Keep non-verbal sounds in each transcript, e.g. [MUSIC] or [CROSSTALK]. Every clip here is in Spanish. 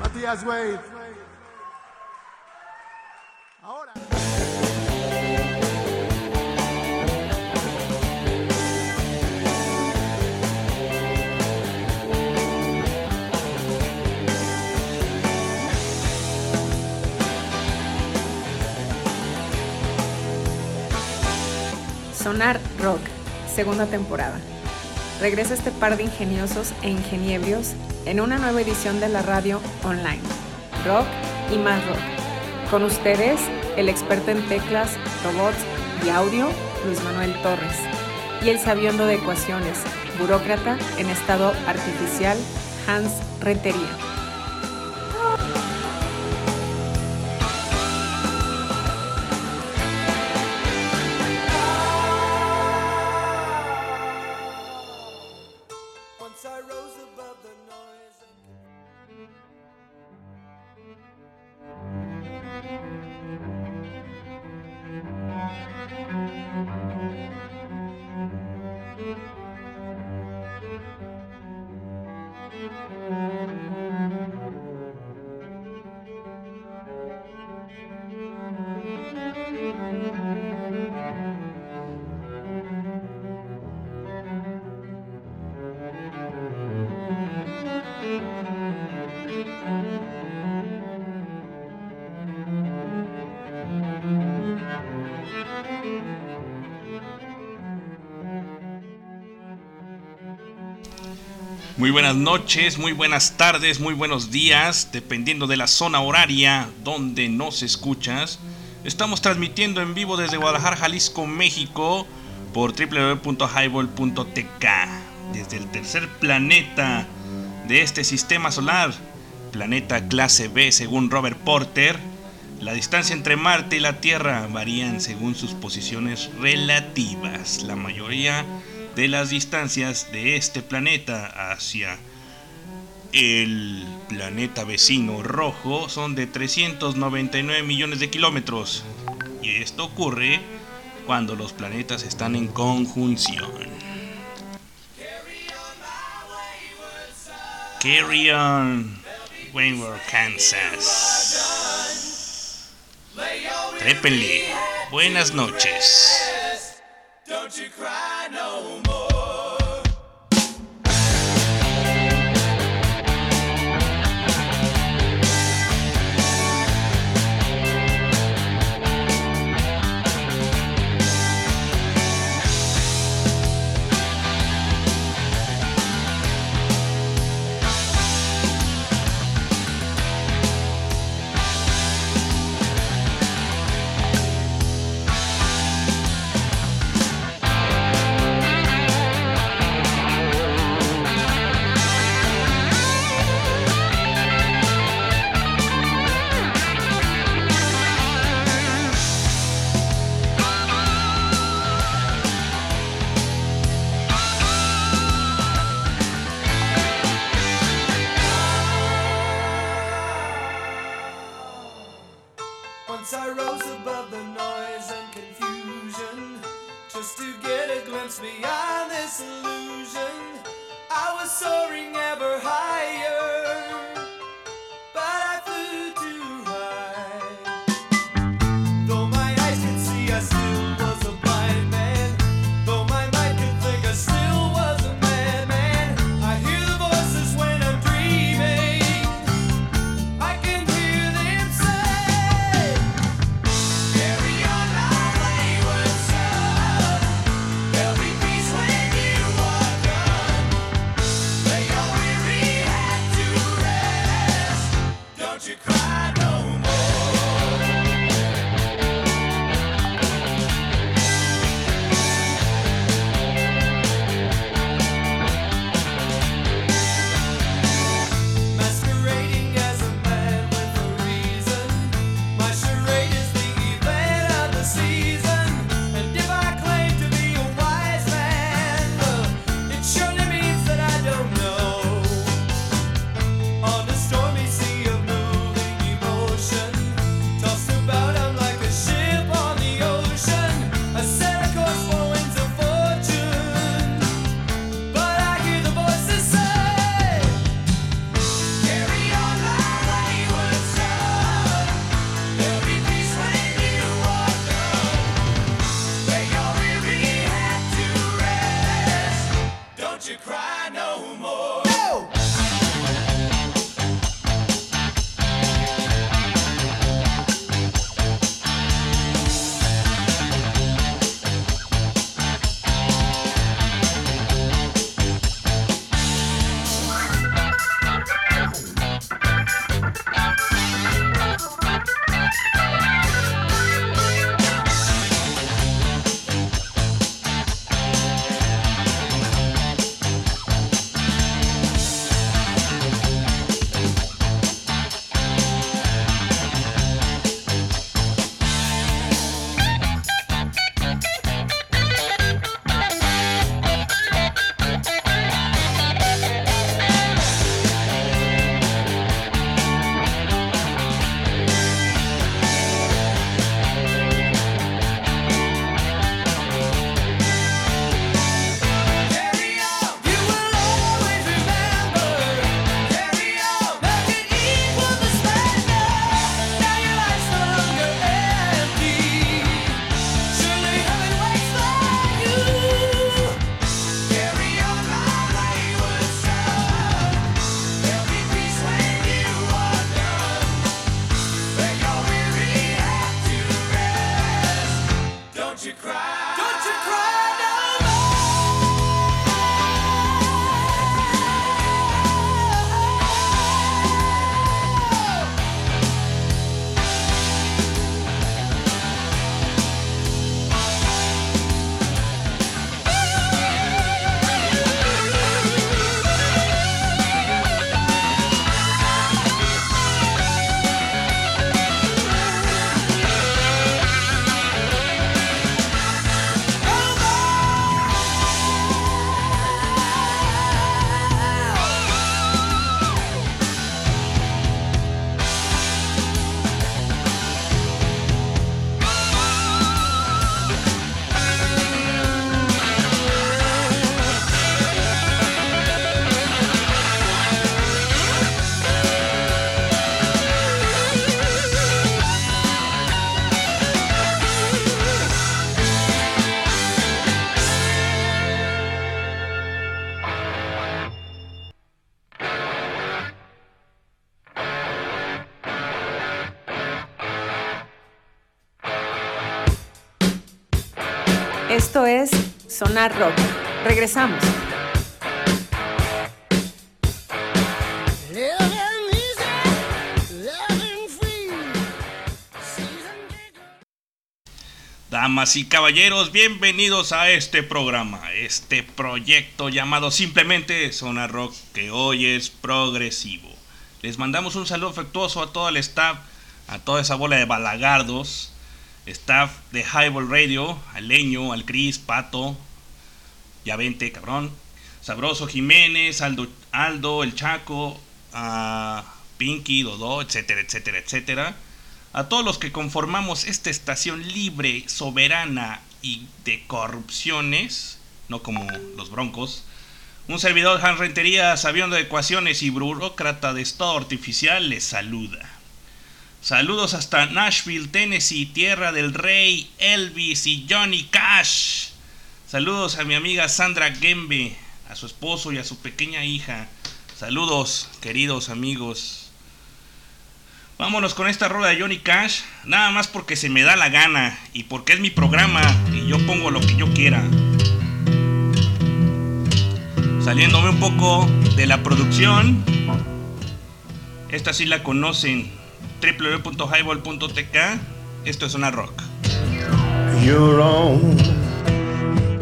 Matías Wade. Ahora. Sonar Rock, segunda temporada. Regresa este par de ingeniosos e ingeniebrios en una nueva edición de la radio online. Rock y más rock. Con ustedes, el experto en teclas, robots y audio, Luis Manuel Torres. Y el sabiondo de ecuaciones, burócrata en estado artificial, Hans Rentería. Buenas noches, muy buenas tardes, muy buenos días, dependiendo de la zona horaria donde nos escuchas. Estamos transmitiendo en vivo desde Guadalajara, Jalisco, México, por www.highball.tk, desde el tercer planeta de este sistema solar, planeta clase B según Robert Porter. La distancia entre Marte y la Tierra varían según sus posiciones relativas. La mayoría de las distancias de este planeta hacia el planeta vecino rojo son de 399 millones de kilómetros. Y esto ocurre cuando los planetas están en conjunción. Carry on, Wayward, Kansas. Trépenle. Buenas noches. Lay your Sonar Rock. Regresamos. Damas y caballeros, bienvenidos a este programa, este proyecto llamado simplemente Sonar Rock, que hoy es progresivo. Les mandamos un saludo afectuoso a todo el staff, a toda esa bola de balagardos staff de Highball Radio, al Leño, al Cris, Pato, ya vente, cabrón, Sabroso Jiménez, Aldo, Aldo El Chaco, a Pinky, Dodo, etcétera, etcétera, etcétera. A todos los que conformamos esta estación libre, soberana y de corrupciones, no como los broncos. Un servidor Han Rentería, sabiendo de ecuaciones y burócrata de estado artificial, les saluda. Saludos hasta Nashville, Tennessee, tierra del rey Elvis y Johnny Cash. Saludos a mi amiga Sandra Gembe, a su esposo y a su pequeña hija. Saludos, queridos amigos. Vámonos con esta rueda de Johnny Cash, nada más porque se me da la gana y porque es mi programa y yo pongo lo que yo quiera. Saliéndome un poco de la producción, esta sí la conocen www.highball.tk. Esto es una rock. Your own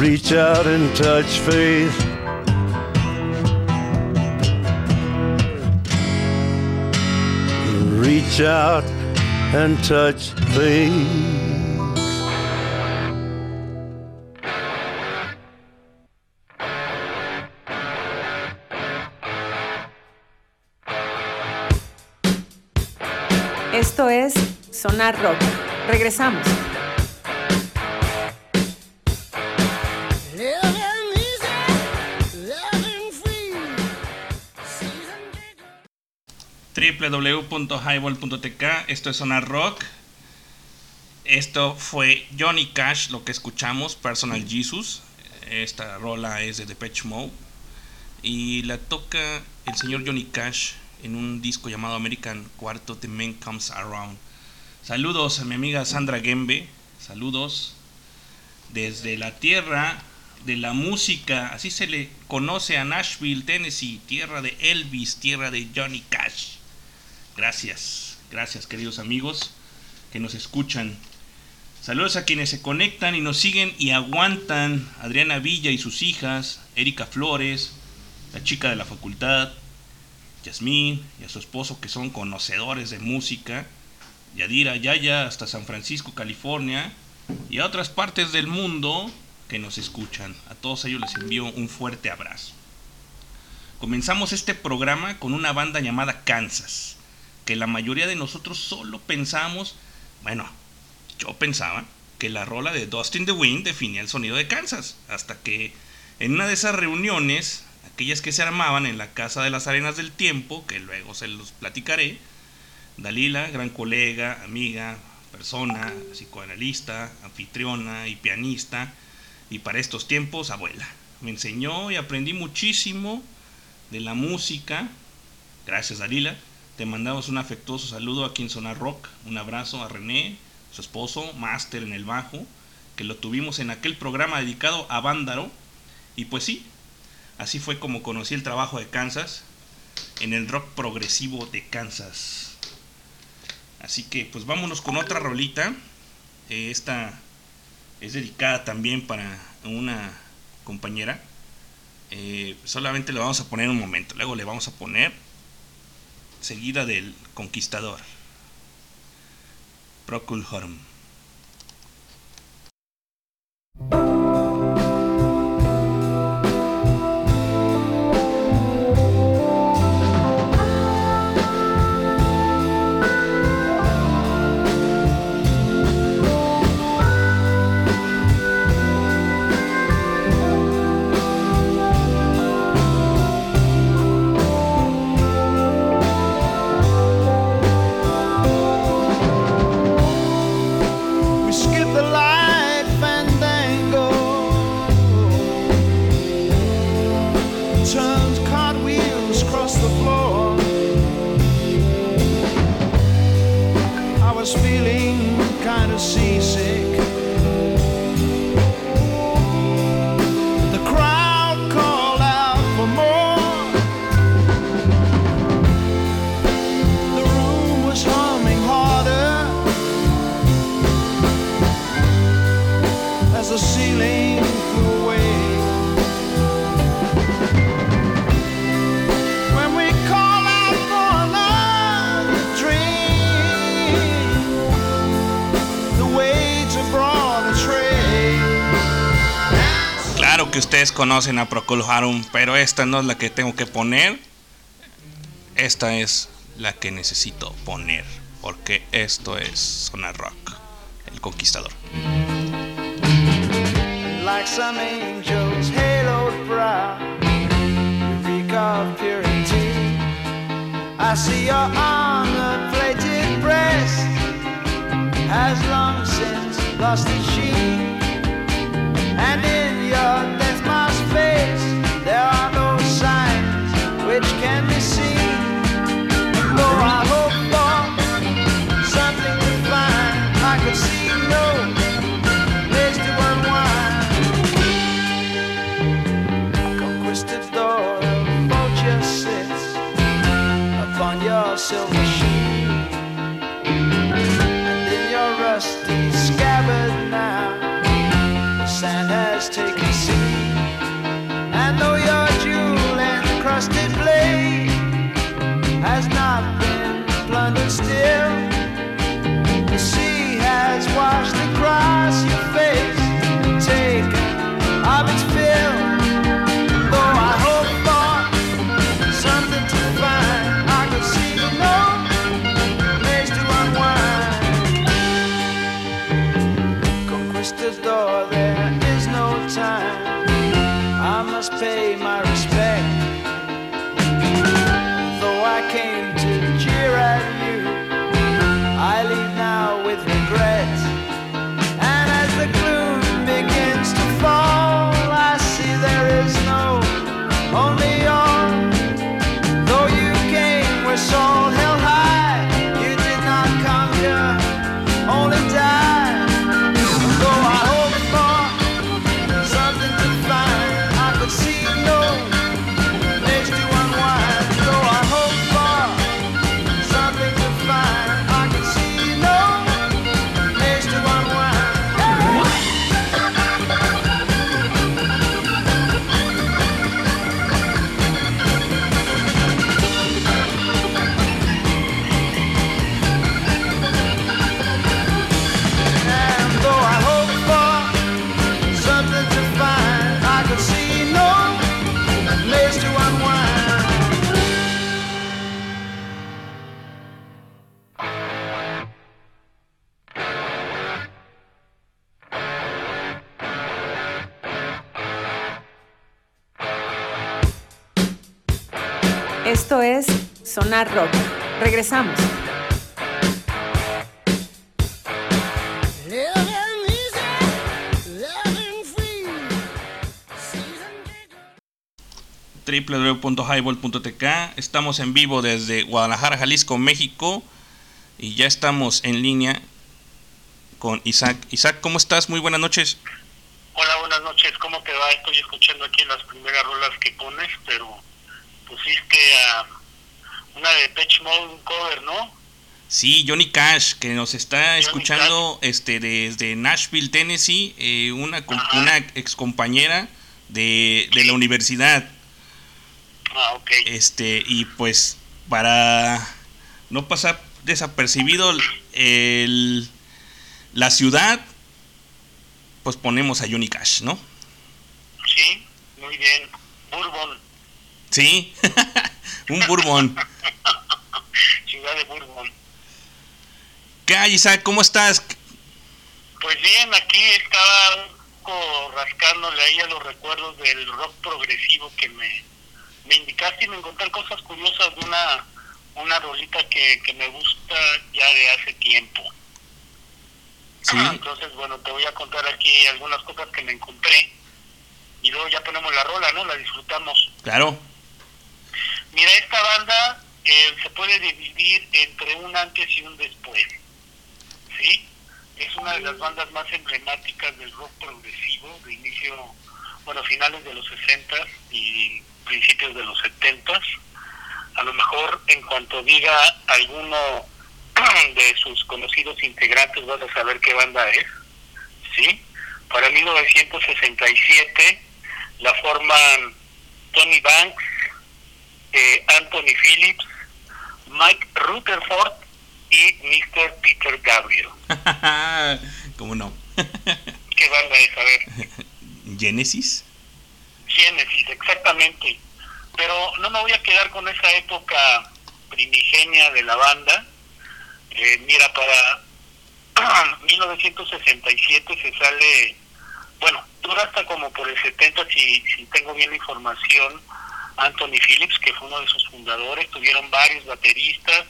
Reach out and touch faith. reach out and touch Esto es Sonar Rock. Regresamos. www.highball.tk. Esto es Sonar Rock. Esto fue Johnny Cash, lo que escuchamos, Personal Jesus. Esta rola es de Depeche Mode. Y la toca el señor Johnny Cash en un disco llamado American Cuarto The Man Comes Around. Saludos a mi amiga Sandra Gembe. Saludos desde la tierra de la música. Así se le conoce a Nashville, Tennessee. Tierra de Elvis, tierra de Johnny Cash. Gracias, gracias queridos amigos que nos escuchan. Saludos a quienes se conectan y nos siguen y aguantan. Adriana Villa y sus hijas, Erika Flores, la chica de la facultad, Yasmín y a su esposo que son conocedores de música, Yadira Yaya hasta San Francisco, California y a otras partes del mundo que nos escuchan. A todos ellos les envío un fuerte abrazo. Comenzamos este programa con una banda llamada Kansas que la mayoría de nosotros solo pensamos, bueno, yo pensaba que la rola de Dustin the Wind definía el sonido de Kansas, hasta que en una de esas reuniones, aquellas que se armaban en la Casa de las Arenas del Tiempo, que luego se los platicaré, Dalila, gran colega, amiga, persona, psicoanalista, anfitriona y pianista, y para estos tiempos abuela. Me enseñó y aprendí muchísimo de la música, gracias Dalila, te mandamos un afectuoso saludo aquí en Sonar Rock. Un abrazo a René, su esposo, máster en el bajo, que lo tuvimos en aquel programa dedicado a Vándaro. Y pues sí, así fue como conocí el trabajo de Kansas en el rock progresivo de Kansas. Así que pues vámonos con otra rolita. Eh, esta es dedicada también para una compañera. Eh, solamente le vamos a poner un momento. Luego le vamos a poner seguida del conquistador. Procul Horm. Conocen a Procol Harum, pero esta no es la que tengo que poner. Esta es la que necesito poner, porque esto es Sonar Rock, el conquistador. Like some angels haloed brow, of purity. I see your honor plated breast has long since lost its sheen. Es Sonar Rock. Regresamos. www.highball.tk Estamos en vivo desde Guadalajara, Jalisco, México. Y ya estamos en línea con Isaac. Isaac, ¿cómo estás? Muy buenas noches. Hola, buenas noches. ¿Cómo te va? Estoy escuchando aquí las primeras rolas que pones, pero pusiste a una de Pitch Mode, un cover, ¿no? Sí, Johnny Cash, que nos está escuchando este desde Nashville, Tennessee, eh, una, Ajá. una ex compañera de, de la universidad. Ah, ok. Este, y pues para no pasar desapercibido el, la ciudad, pues ponemos a Johnny Cash, ¿no? Sí, muy bien. Bourbon, Sí, [LAUGHS] un bourbon. [LAUGHS] ciudad de Bourbon. ¿Qué hay, Isaac? ¿Cómo estás? Pues bien, aquí estaba un poco rascándole ahí a los recuerdos del rock progresivo que me, me indicaste y me encontré cosas curiosas de una, una rolita que, que me gusta ya de hace tiempo. Sí, Entonces, bueno, te voy a contar aquí algunas cosas que me encontré y luego ya ponemos la rola, ¿no? La disfrutamos. claro. Mira, esta banda eh, se puede dividir entre un antes y un después. ¿Sí? Es una de las bandas más emblemáticas del rock progresivo de inicio, bueno, finales de los 60 y principios de los 70 A lo mejor en cuanto diga alguno [CLEARS THROAT] de sus conocidos integrantes vas a saber qué banda es. ¿Sí? Para 1967 la forman Tony Banks, eh, Anthony Phillips, Mike Rutherford y Mr. Peter Gabriel. [LAUGHS] ¿Cómo no? [LAUGHS] ¿Qué banda es? A ver. Genesis. Genesis, exactamente. Pero no me voy a quedar con esa época primigenia de la banda. Eh, mira, para [CLEARS THROAT] 1967 se sale, bueno, dura hasta como por el 70, si, si tengo bien la información, Anthony Phillips, que fue uno de sus fundadores, tuvieron varios bateristas.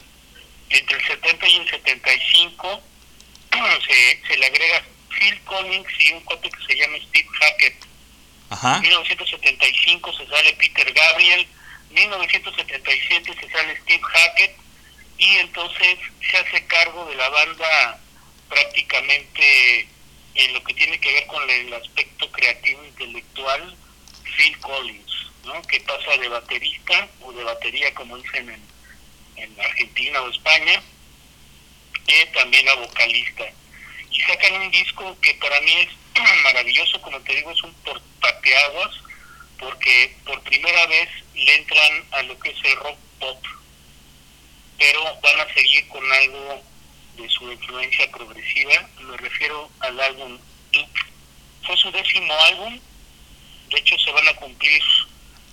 Entre el 70 y el 75 [CLEARS THROAT] se, se le agrega Phil Collins y un cote que se llama Steve Hackett. En 1975 se sale Peter Gabriel, 1977 se sale Steve Hackett y entonces se hace cargo de la banda prácticamente en lo que tiene que ver con el aspecto creativo intelectual Phil Collins, ¿no? que pasa de baterista o de batería como dicen en, en Argentina o España, y también a vocalista. Y sacan un disco que para mí es [CLEARS THROAT] maravilloso, como te digo, es un portateaguas, porque por primera vez le entran a lo que es el rock pop, pero van a seguir con algo de su influencia progresiva, me refiero al álbum Duke. Fue su décimo álbum, de hecho se van a cumplir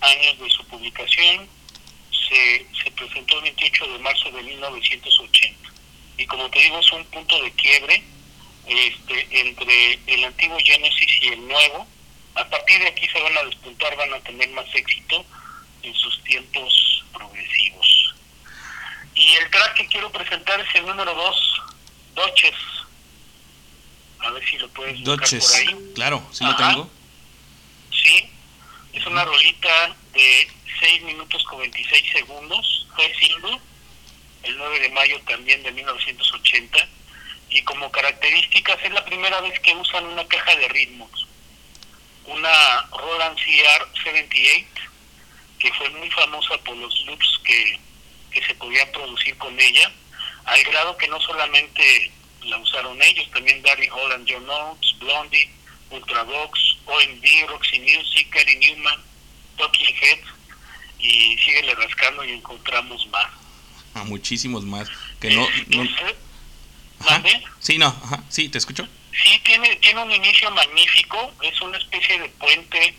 años de su publicación, se, se presentó el 28 de marzo de 1980. Y como te digo, es un punto de quiebre este, entre el antiguo Genesis y el nuevo. A partir de aquí se van a despuntar, van a tener más éxito en sus tiempos progresivos. Y el track que quiero presentar es el número 2, Doches. A ver si lo puedes buscar por ahí. Claro, sí lo tengo. Una rolita de 6 minutos con 26 segundos. Fue single el 9 de mayo también de 1980 y como características es la primera vez que usan una caja de ritmos, una Roland CR78 que fue muy famosa por los loops que, que se podían producir con ella, al grado que no solamente la usaron ellos, también Gary Holland, John Oates, Blondie, Ultravox, OMD, Roxy Music, Gary Newman, Talking Head, y síguele rascando y encontramos más. A muchísimos más que no, no, Sí, no, ajá. sí, te escucho. Sí, tiene, tiene un inicio magnífico, es una especie de puente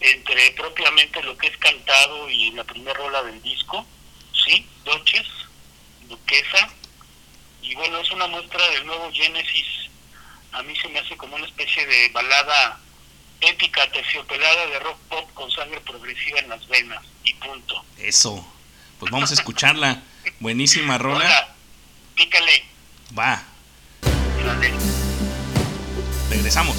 entre propiamente lo que es cantado y la primera rola del disco, ¿sí? Doches, Duquesa, y bueno, es una muestra del nuevo Genesis, a mí se me hace como una especie de balada épica, terciopelada de rock pop con sangre progresiva en las venas, y punto. Eso, pues vamos a escucharla, buenísima [LAUGHS] rola. Hola, pícale. Va. Regresamos.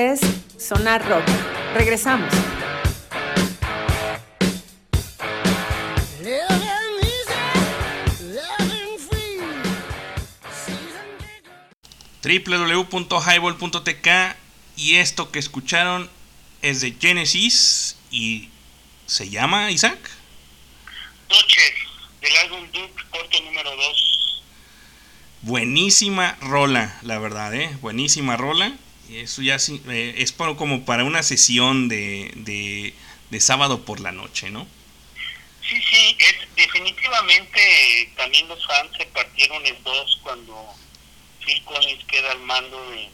Es Sonar Rock. Regresamos. www.highball.tk y esto que escucharon es de Genesis y se llama Isaac. Noches, del álbum Duke, corte número 2. Buenísima rola, la verdad, ¿eh? Buenísima rola. Eso ya sí, eh, es como para una sesión de, de, de sábado por la noche, ¿no? Sí, sí, es definitivamente también los fans se partieron en dos cuando Phil Collins queda al mando de,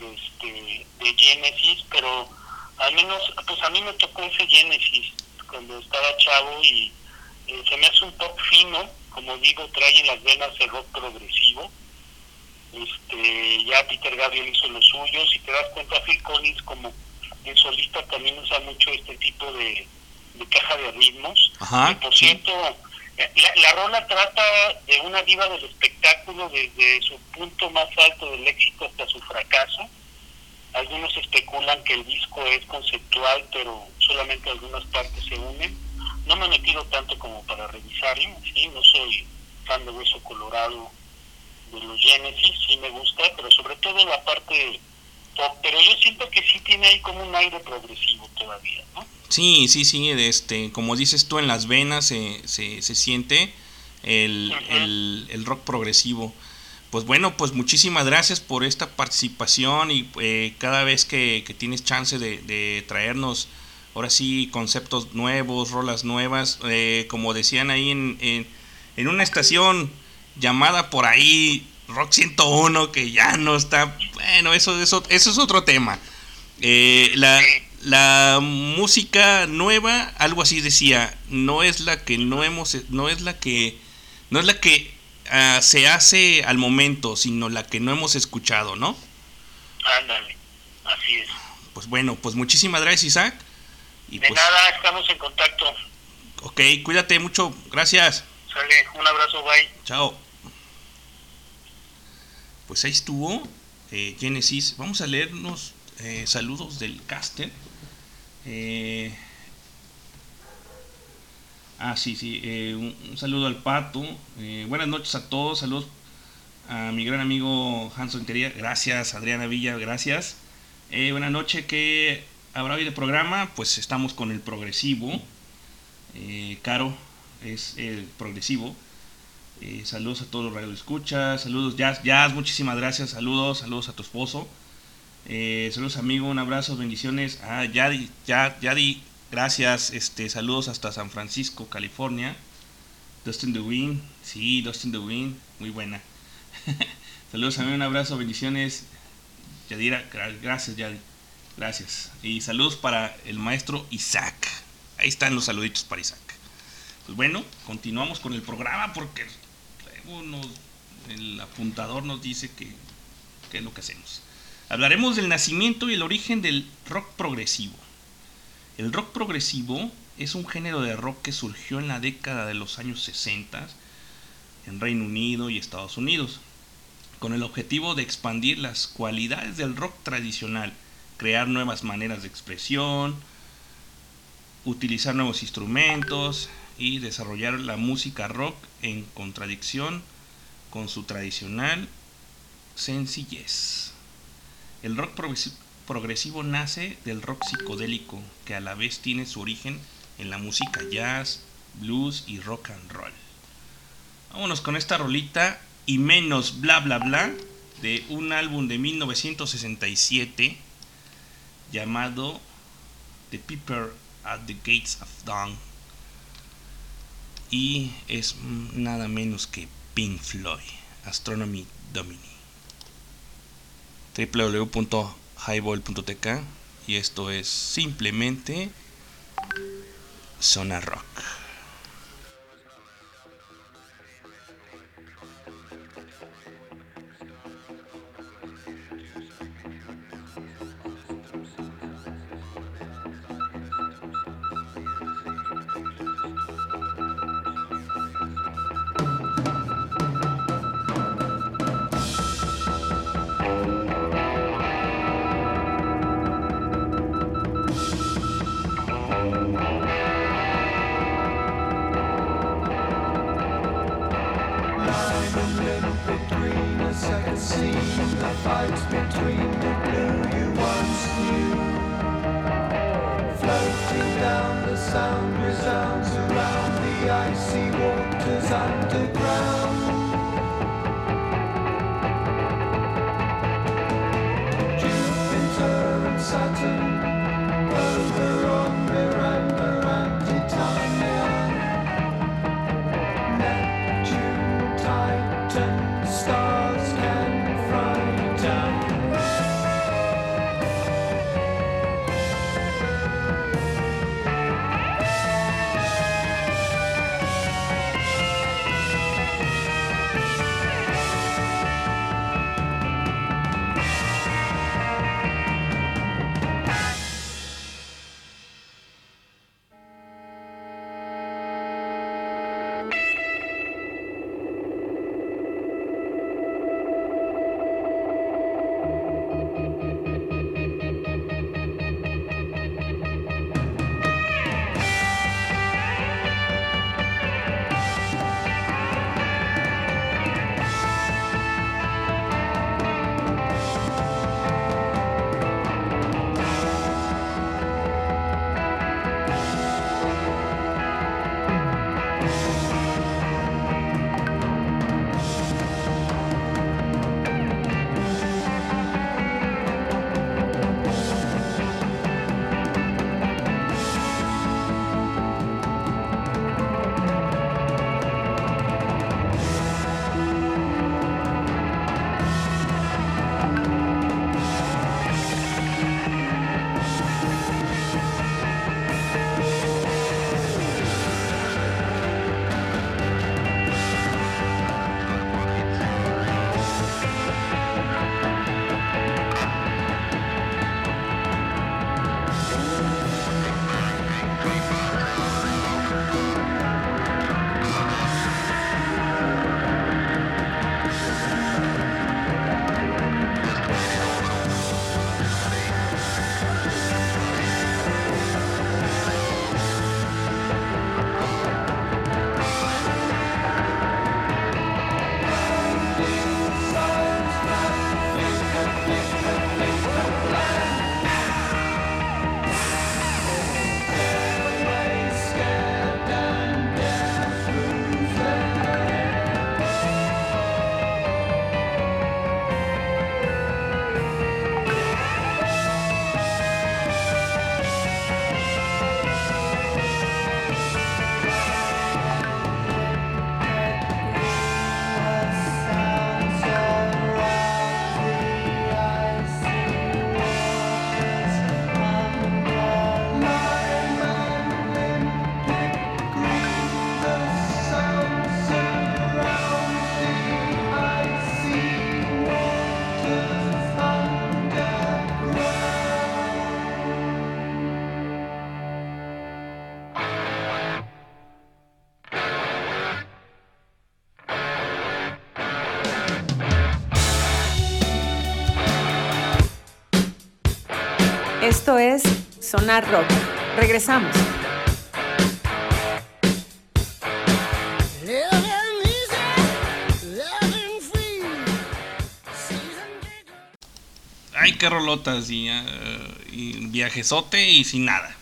de, este, de Genesis, pero al menos, pues a mí me tocó ese Genesis cuando estaba chavo y eh, se me hace un pop fino, como digo, trae las venas el rock progresivo. Este, ya Peter Gabriel hizo lo suyo, si te das cuenta Phil Collins como de solista también usa mucho este tipo de, de caja de ritmos. Ajá, y por cierto, la, la rola trata de una diva del espectáculo desde su punto más alto del éxito hasta su fracaso. Algunos especulan que el disco es conceptual, pero solamente algunas partes se unen. No me he metido tanto como para revisarlo, ¿sí? no soy fan de Hueso Colorado de los Genesis, sí me gusta, pero sobre todo la parte pop, pero yo siento que sí tiene ahí como un aire progresivo todavía, ¿no? Sí, sí, sí, este, como dices tú, en las venas se, se, se siente el, el, el, rock progresivo. Pues bueno, pues muchísimas gracias por esta participación y eh, cada vez que, que, tienes chance de, de, traernos, ahora sí, conceptos nuevos, rolas nuevas, eh, como decían ahí en, en, en, una estación llamada por ahí Rock 101, que ya no está, bueno, eso, eso, eso es otro tema. Eh, la, la música nueva, algo así decía, no es la que no hemos, no es la que, no es la que uh, se hace al momento, sino la que no hemos escuchado, ¿no? Ándale, así es. Pues bueno, pues muchísimas gracias Isaac. Y De pues, nada, estamos en contacto. Ok, cuídate mucho, gracias. Sale, un abrazo, bye. Chao. Pues ahí estuvo eh, Genesis. Vamos a leernos eh, saludos del caster. Eh, ah, sí, sí. Eh, un, un, saludo al pato. Eh, buenas noches a todos. Saludos a mi gran amigo Hanson Intería. Gracias, Adriana Villa. Gracias. Buenas noches. ¿Qué habrá hoy de programa? Pues estamos con el progresivo. Caro es el progresivo. Saludos a todos los radioescuchas. Saludos, Jazz. Jazz, muchísimas gracias. Saludos, saludos a tu esposo. Eh, saludos amigo, un abrazo, bendiciones. Ah, Yadi, Yadi, gracias. Este, saludos hasta San Francisco, California. Dustin DeWin, sí, Dustin DeWin, muy buena. [LAUGHS] saludos amigo, un abrazo, bendiciones. Yadira, gracias Yadi, gracias. Y saludos para el maestro Isaac. Ahí están los saluditos para Isaac. Pues bueno, continuamos con el programa porque el apuntador nos dice que, que es lo que hacemos. Hablaremos del nacimiento y el origen del rock progresivo. El rock progresivo es un género de rock que surgió en la década de los años 60 en Reino Unido y Estados Unidos, con el objetivo de expandir las cualidades del rock tradicional, crear nuevas maneras de expresión, utilizar nuevos instrumentos y desarrollar la música rock en contradicción con su tradicional sencillez. El rock progresivo nace del rock psicodélico, que a la vez tiene su origen en la música jazz, blues y rock and roll. Vámonos con esta rolita y menos bla bla bla de un álbum de 1967 llamado The Piper at the Gates of Dawn y es nada menos que Pink Floyd, Astronomy Domini www.highball.tk y esto es simplemente Zona Rock. Es Sonar Rock. Regresamos. Ay, qué rolotas y, uh, y viajesote y sin nada.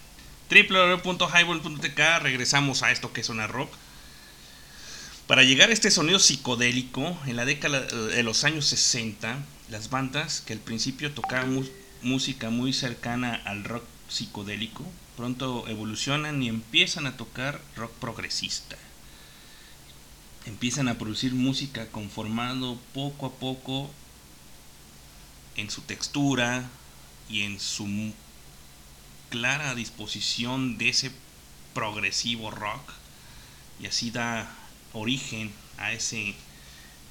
www.highball.tk regresamos a esto que es Sonar Rock. Para llegar a este sonido psicodélico, en la década de los años 60, las bandas que al principio tocaban música muy cercana al rock psicodélico, pronto evolucionan y empiezan a tocar rock progresista. Empiezan a producir música conformando poco a poco en su textura y en su clara disposición de ese progresivo rock y así da origen a ese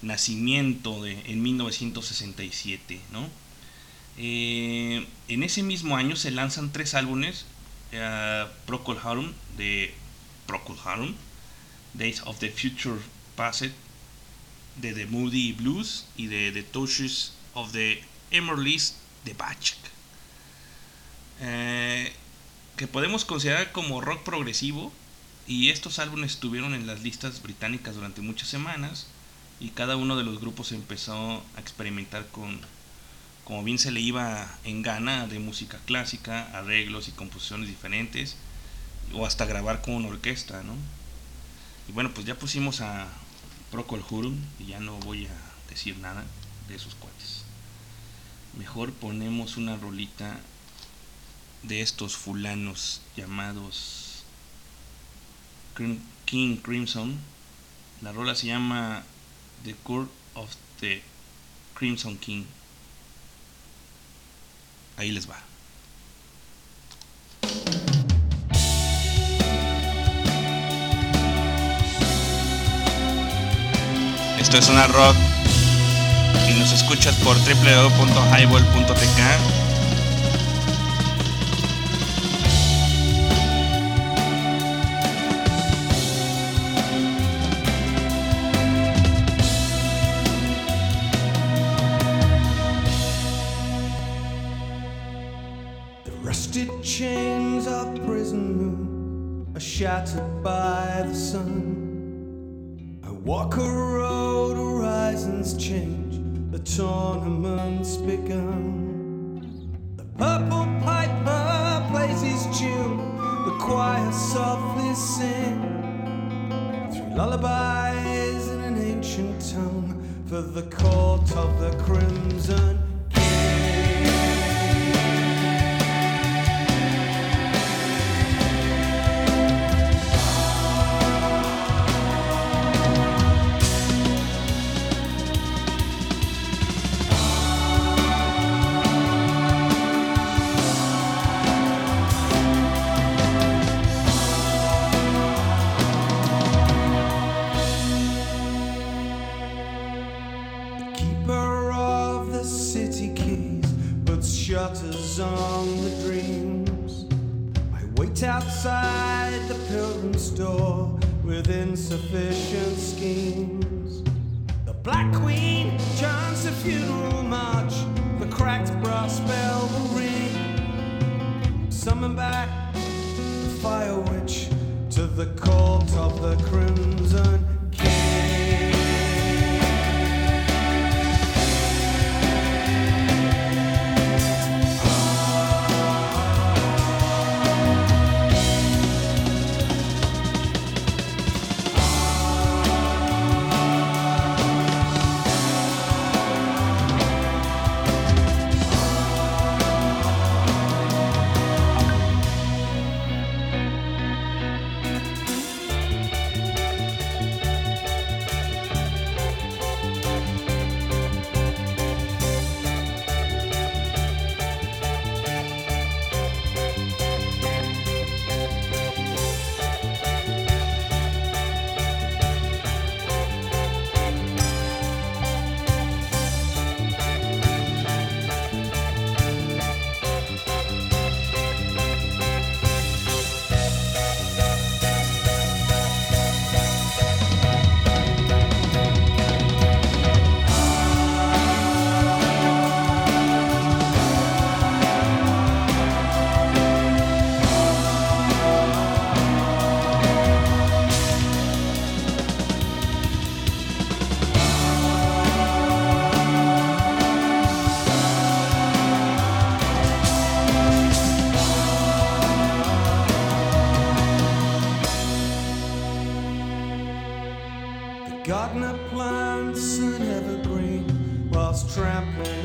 nacimiento de, en 1967, ¿no? Eh, en ese mismo año se lanzan tres álbumes: uh, Procol Harum de Procol Harum, Days of the Future Past de The Moody Blues y de The Touches of the Emerlist de Bach. Eh, que podemos considerar como rock progresivo y estos álbumes estuvieron en las listas británicas durante muchas semanas y cada uno de los grupos empezó a experimentar con como bien se le iba en gana de música clásica, arreglos y composiciones diferentes, o hasta grabar con una orquesta, ¿no? Y bueno, pues ya pusimos a Procol Hurum y ya no voy a decir nada de esos cuates. Mejor ponemos una rolita de estos fulanos llamados King Crimson. La rola se llama The Court of the Crimson King. Ahí les va. Esto es una rock y nos escuchas por www.highball.tk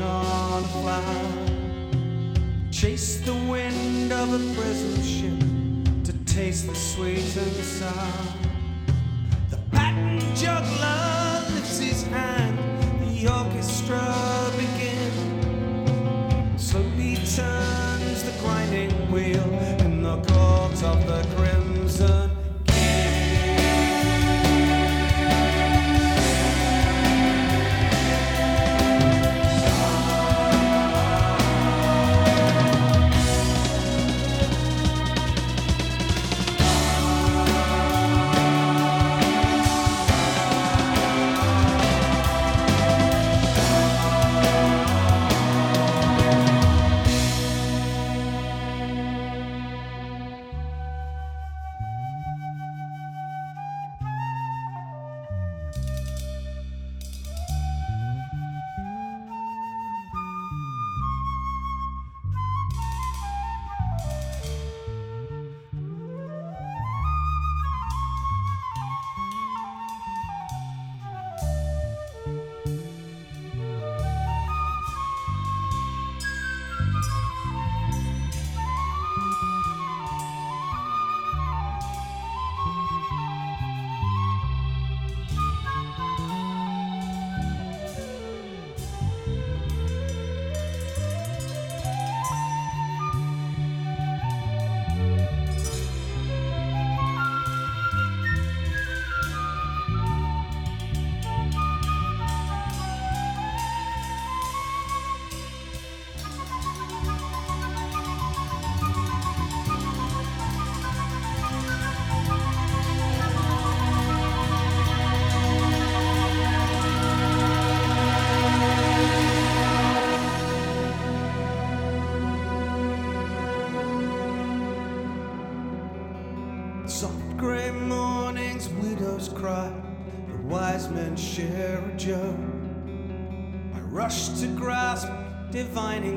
on. Chase the wind of a prison ship to taste the sweet and sour. The patent juggler lifts his hand, the orchestra.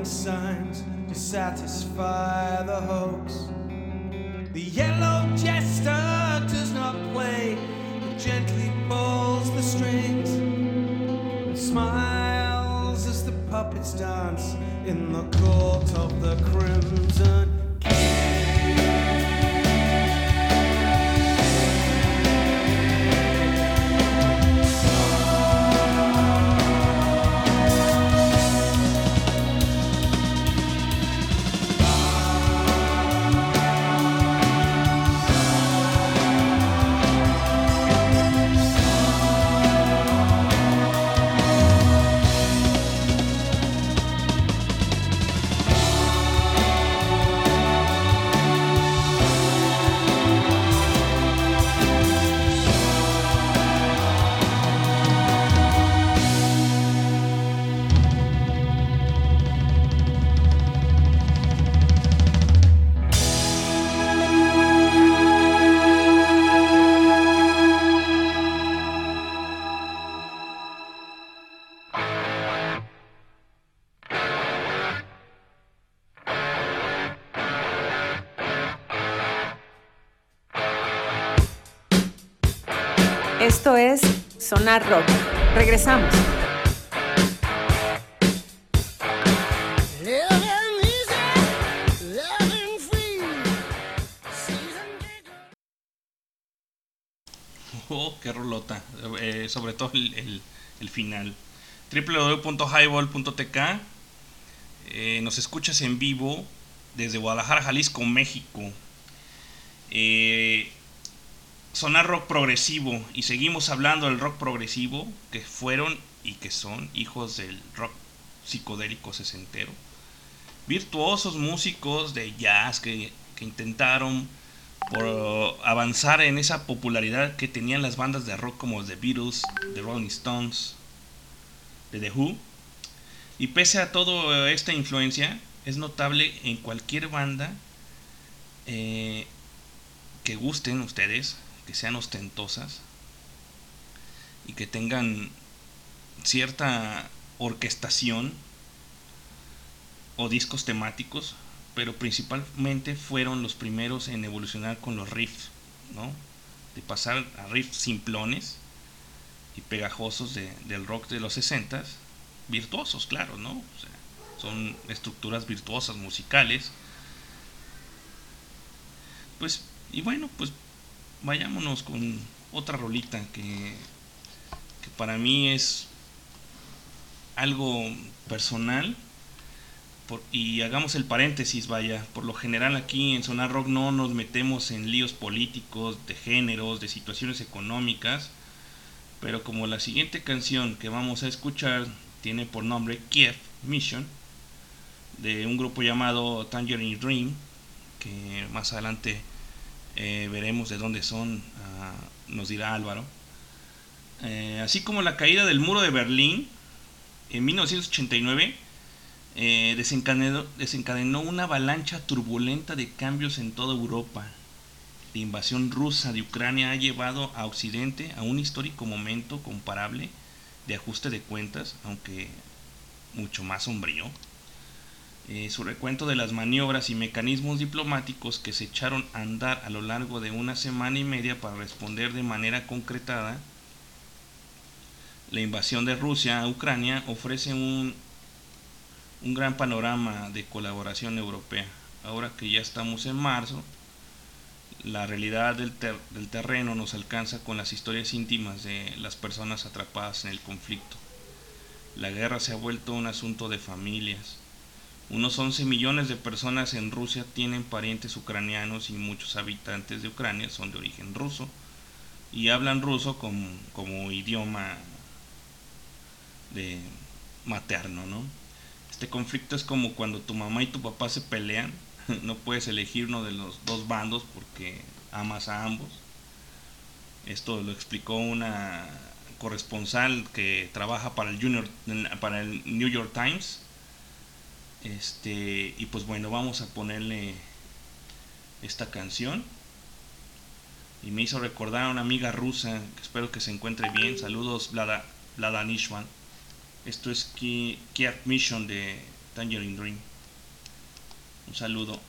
Signs to satisfy the Rock. Regresamos. Oh, qué rolota. Eh, sobre todo el, el, el final. www.highball.tk eh, Nos escuchas en vivo desde Guadalajara, Jalisco, México. Eh, sonar rock progresivo y seguimos hablando del rock progresivo que fueron y que son hijos del rock psicodélico sesentero. Virtuosos músicos de jazz que, que intentaron por avanzar en esa popularidad que tenían las bandas de rock como The Beatles, The Rolling Stones, The The Who. Y pese a toda esta influencia, es notable en cualquier banda eh, que gusten ustedes, que sean ostentosas y que tengan cierta orquestación o discos temáticos, pero principalmente fueron los primeros en evolucionar con los riffs, ¿no? De pasar a riffs simplones y pegajosos de, del rock de los 60 virtuosos, claro, ¿no? Son estructuras virtuosas musicales. Pues, y bueno, pues vayámonos con otra rolita que, para mí es algo personal y hagamos el paréntesis, vaya, por lo general aquí en Sonar Rock no nos metemos en líos políticos, de géneros, de situaciones económicas, pero como la siguiente canción que vamos a escuchar tiene por nombre Kiev Mission, de un grupo llamado Tangerine Dream, que más adelante eh, veremos de dónde son, uh, nos dirá Álvaro. Eh, así como la caída del muro de Berlín en 1989 eh, desencadenó, desencadenó una avalancha turbulenta de cambios en toda Europa. La invasión rusa de Ucrania ha llevado a Occidente a un histórico momento comparable de ajuste de cuentas, aunque mucho más sombrío. Eh, su recuento de las maniobras y mecanismos diplomáticos que se echaron a andar a lo largo de una semana y media para responder de manera concretada la invasión de Rusia a Ucrania ofrece un, un gran panorama de colaboración europea. Ahora que ya estamos en marzo, la realidad del, ter del terreno nos alcanza con las historias íntimas de las personas atrapadas en el conflicto. La guerra se ha vuelto un asunto de familias. Unos 11 millones de personas en Rusia tienen parientes ucranianos y muchos habitantes de Ucrania son de origen ruso y hablan ruso como, como idioma de materno, ¿no? Este conflicto es como cuando tu mamá y tu papá se pelean, [LAUGHS] no puedes elegir uno de los dos bandos porque amas a ambos. Esto lo explicó una corresponsal que trabaja para el, Junior, para el New York Times. Este, y pues bueno, vamos a ponerle esta canción y me hizo recordar a una amiga rusa, que espero que se encuentre bien. Saludos, Vlada, Vlada Nishwan. Esto es Key, Key Mission de Tangerine Dream. Un saludo.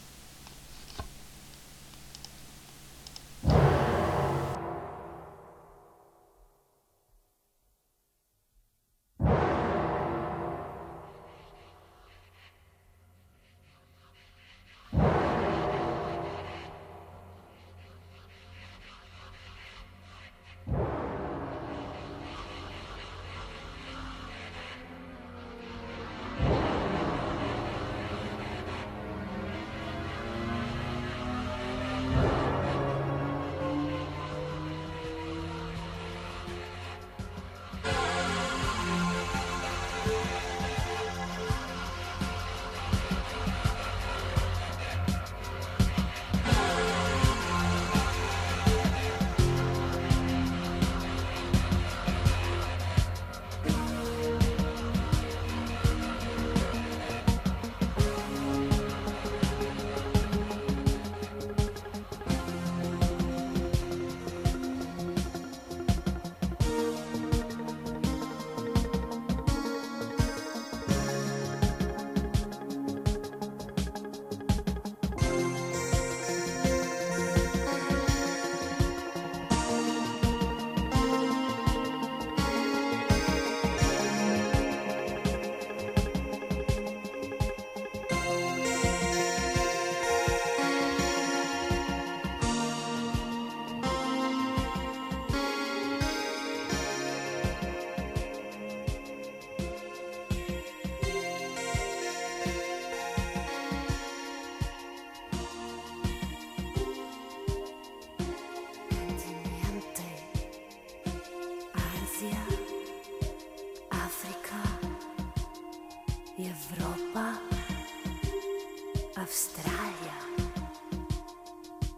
Австралия,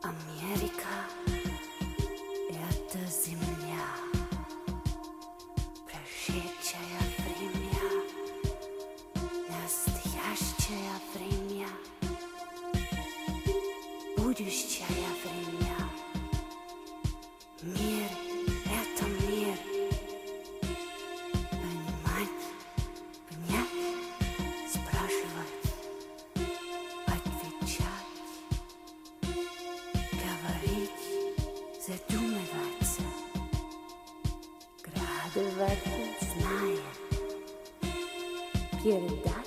Америка — это земля, прошедшая время, настоящее время, будущее співати знає. передать.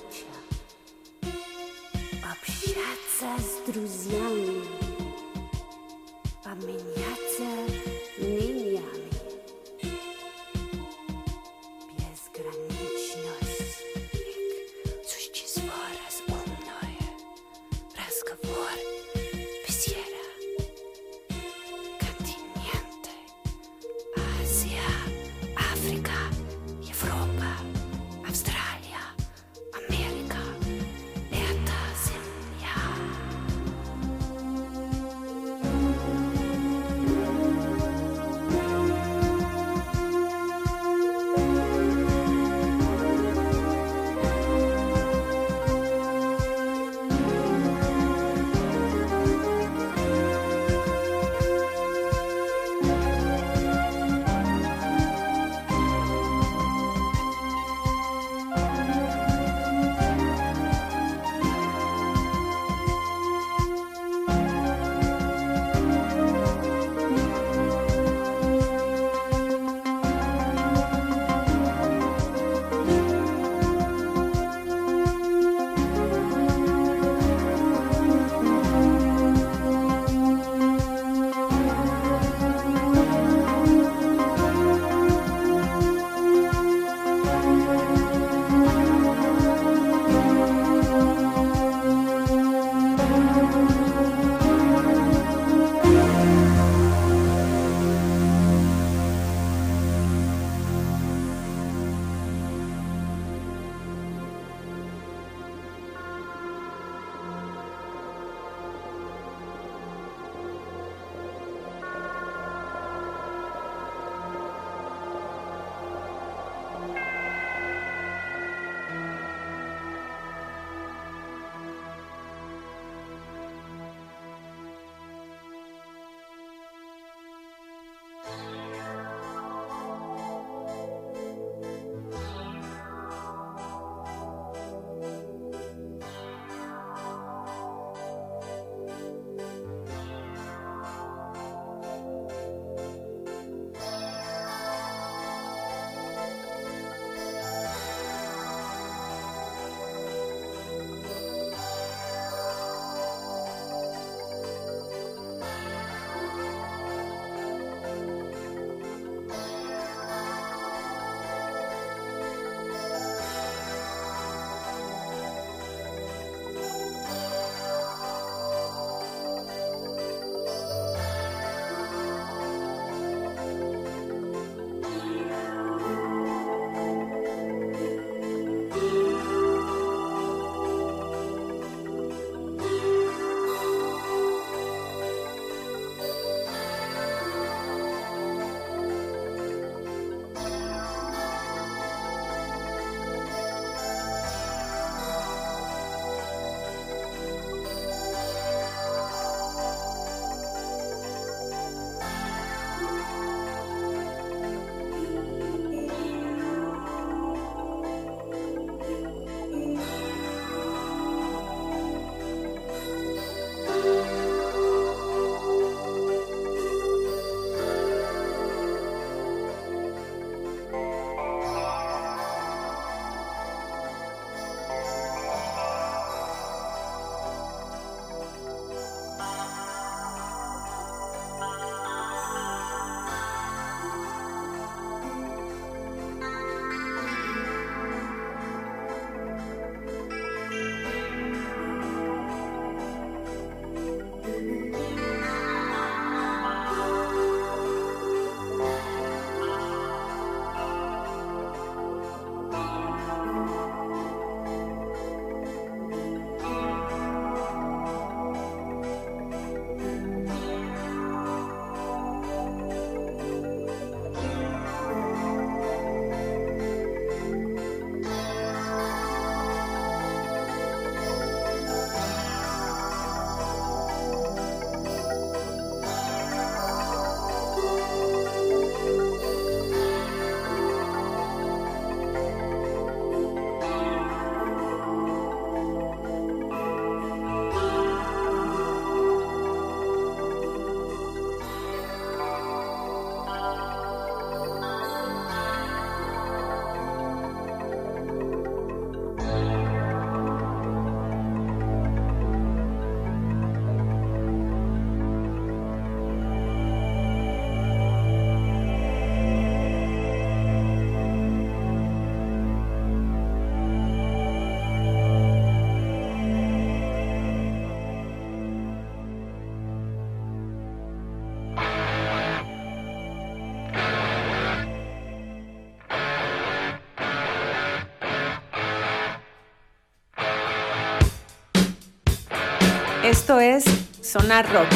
Sonar Rock.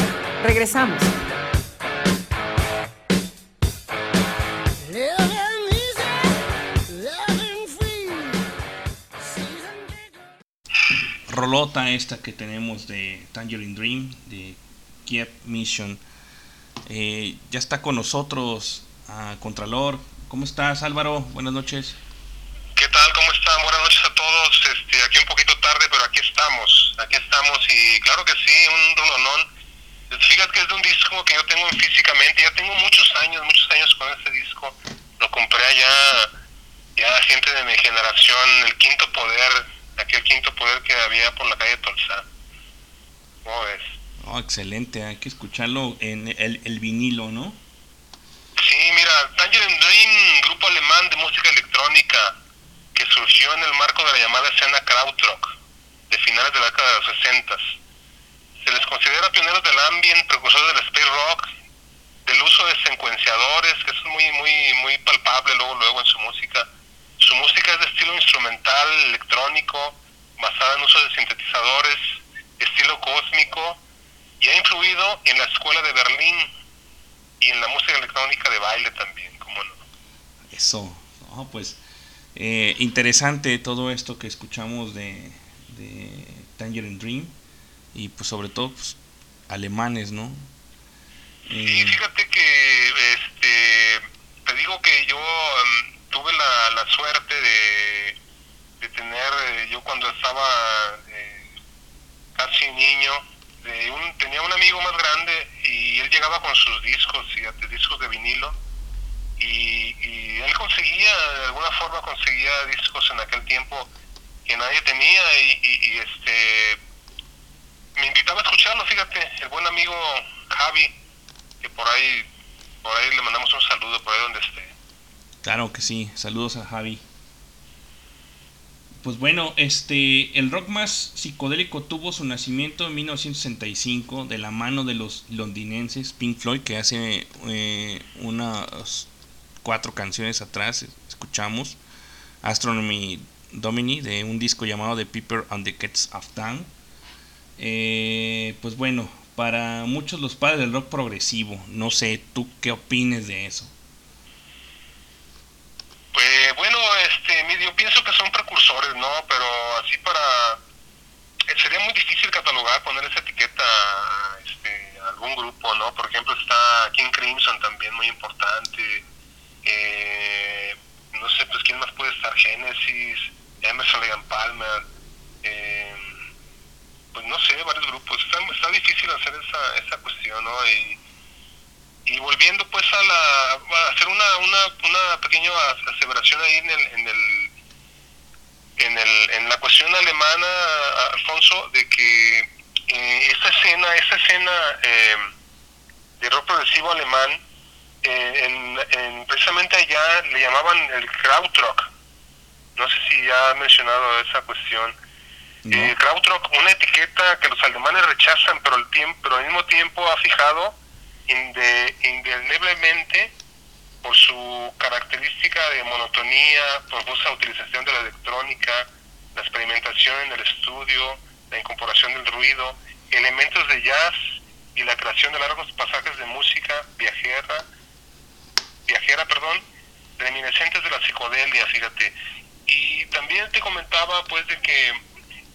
Regresamos. rolota esta que tenemos de Tangerine Dream, de Kiev Mission. Eh, ya está con nosotros a Contralor. ¿Cómo estás, Álvaro? Buenas noches. ¿Qué tal? ¿Cómo están? Buenas noches a todos. Este, aquí un poquito tarde, pero aquí estamos. Aquí estamos y claro que sí, un rolonón. Fíjate que es de un disco que yo tengo físicamente. Ya tengo muchos años, muchos años con este disco. Lo compré allá, ya gente de mi generación, el quinto poder, aquel quinto poder que había por la calle Tolsa. ¿Cómo ves? Oh, excelente, hay que escucharlo en el, el vinilo, ¿no? Sí, mira, Tangerine Dream, grupo alemán de música electrónica que surgió en el marco de la llamada escena krautrock de finales de la década de los 60. Se les considera pioneros del ambient, precursores del space rock, del uso de secuenciadores, que es muy muy muy palpable luego luego en su música. Su música es de estilo instrumental, electrónico, basada en uso de sintetizadores, estilo cósmico y ha influido en la escuela de Berlín y en la música electrónica de baile también, como no. Eso, no, pues eh, interesante todo esto que escuchamos de, de Tangerine Dream y pues sobre todo pues, alemanes, ¿no? Sí, Eh, fíjate que este, te digo que yo em, tuve la, la suerte de, de tener, eh, yo cuando estaba eh, casi niño, de un, tenía un amigo más grande y él llegaba con sus discos, fíjate, discos de vinilo, y, él conseguía, de alguna forma conseguía discos en aquel tiempo que nadie tenía y, este me invitaba a escucharlo, fíjate, el buen amigo Javi, que por ahí, por ahí le mandamos un saludo por ahí donde esté. Claro que sí, saludos a Javi. Pues bueno, este, el rock más psicodélico tuvo su nacimiento en 1965 de la mano de los londinenses Pink Floyd, que hace eh, unas cuatro canciones atrás escuchamos Astronomy Domini de un disco llamado The Piper and the Cats of Dawn. Eh, pues bueno, para muchos los padres del rock progresivo, no sé, ¿tú qué opines de eso? Pues bueno, este, yo pienso que son precursores, ¿no? Pero así para... eh, Sería muy difícil catalogar, poner esa etiqueta este, a algún grupo, ¿no? Por ejemplo, está King Crimson también, muy importante. Eh, no sé, pues, ¿quién más puede estar? Genesis, Emerson, Legan Palmer. eh, pues no sé, varios grupos. Está, está difícil hacer esa, esa cuestión, ¿no? Y, y volviendo pues a la hacer una una, una pequeña as- aseveración ahí en el en el en el en la cuestión alemana Alfonso de que eh, esta escena esta escena eh, de rock progresivo alemán en, en- precisamente allá le llamaban el krautrock no sé si ya ha mencionado esa cuestión ¿No? eh, krautrock una etiqueta que los alemanes rechazan pero el tiempo pero al mismo tiempo ha fijado inde- indeleblemente por su característica de monotonía, profusa utilización de la electrónica, la experimentación en el estudio, la incorporación del ruido, elementos de jazz y la creación de largos pasajes de música viajera, viajera, perdón, reminiscentes de la psicodelia, fíjate. Y también te comentaba pues de que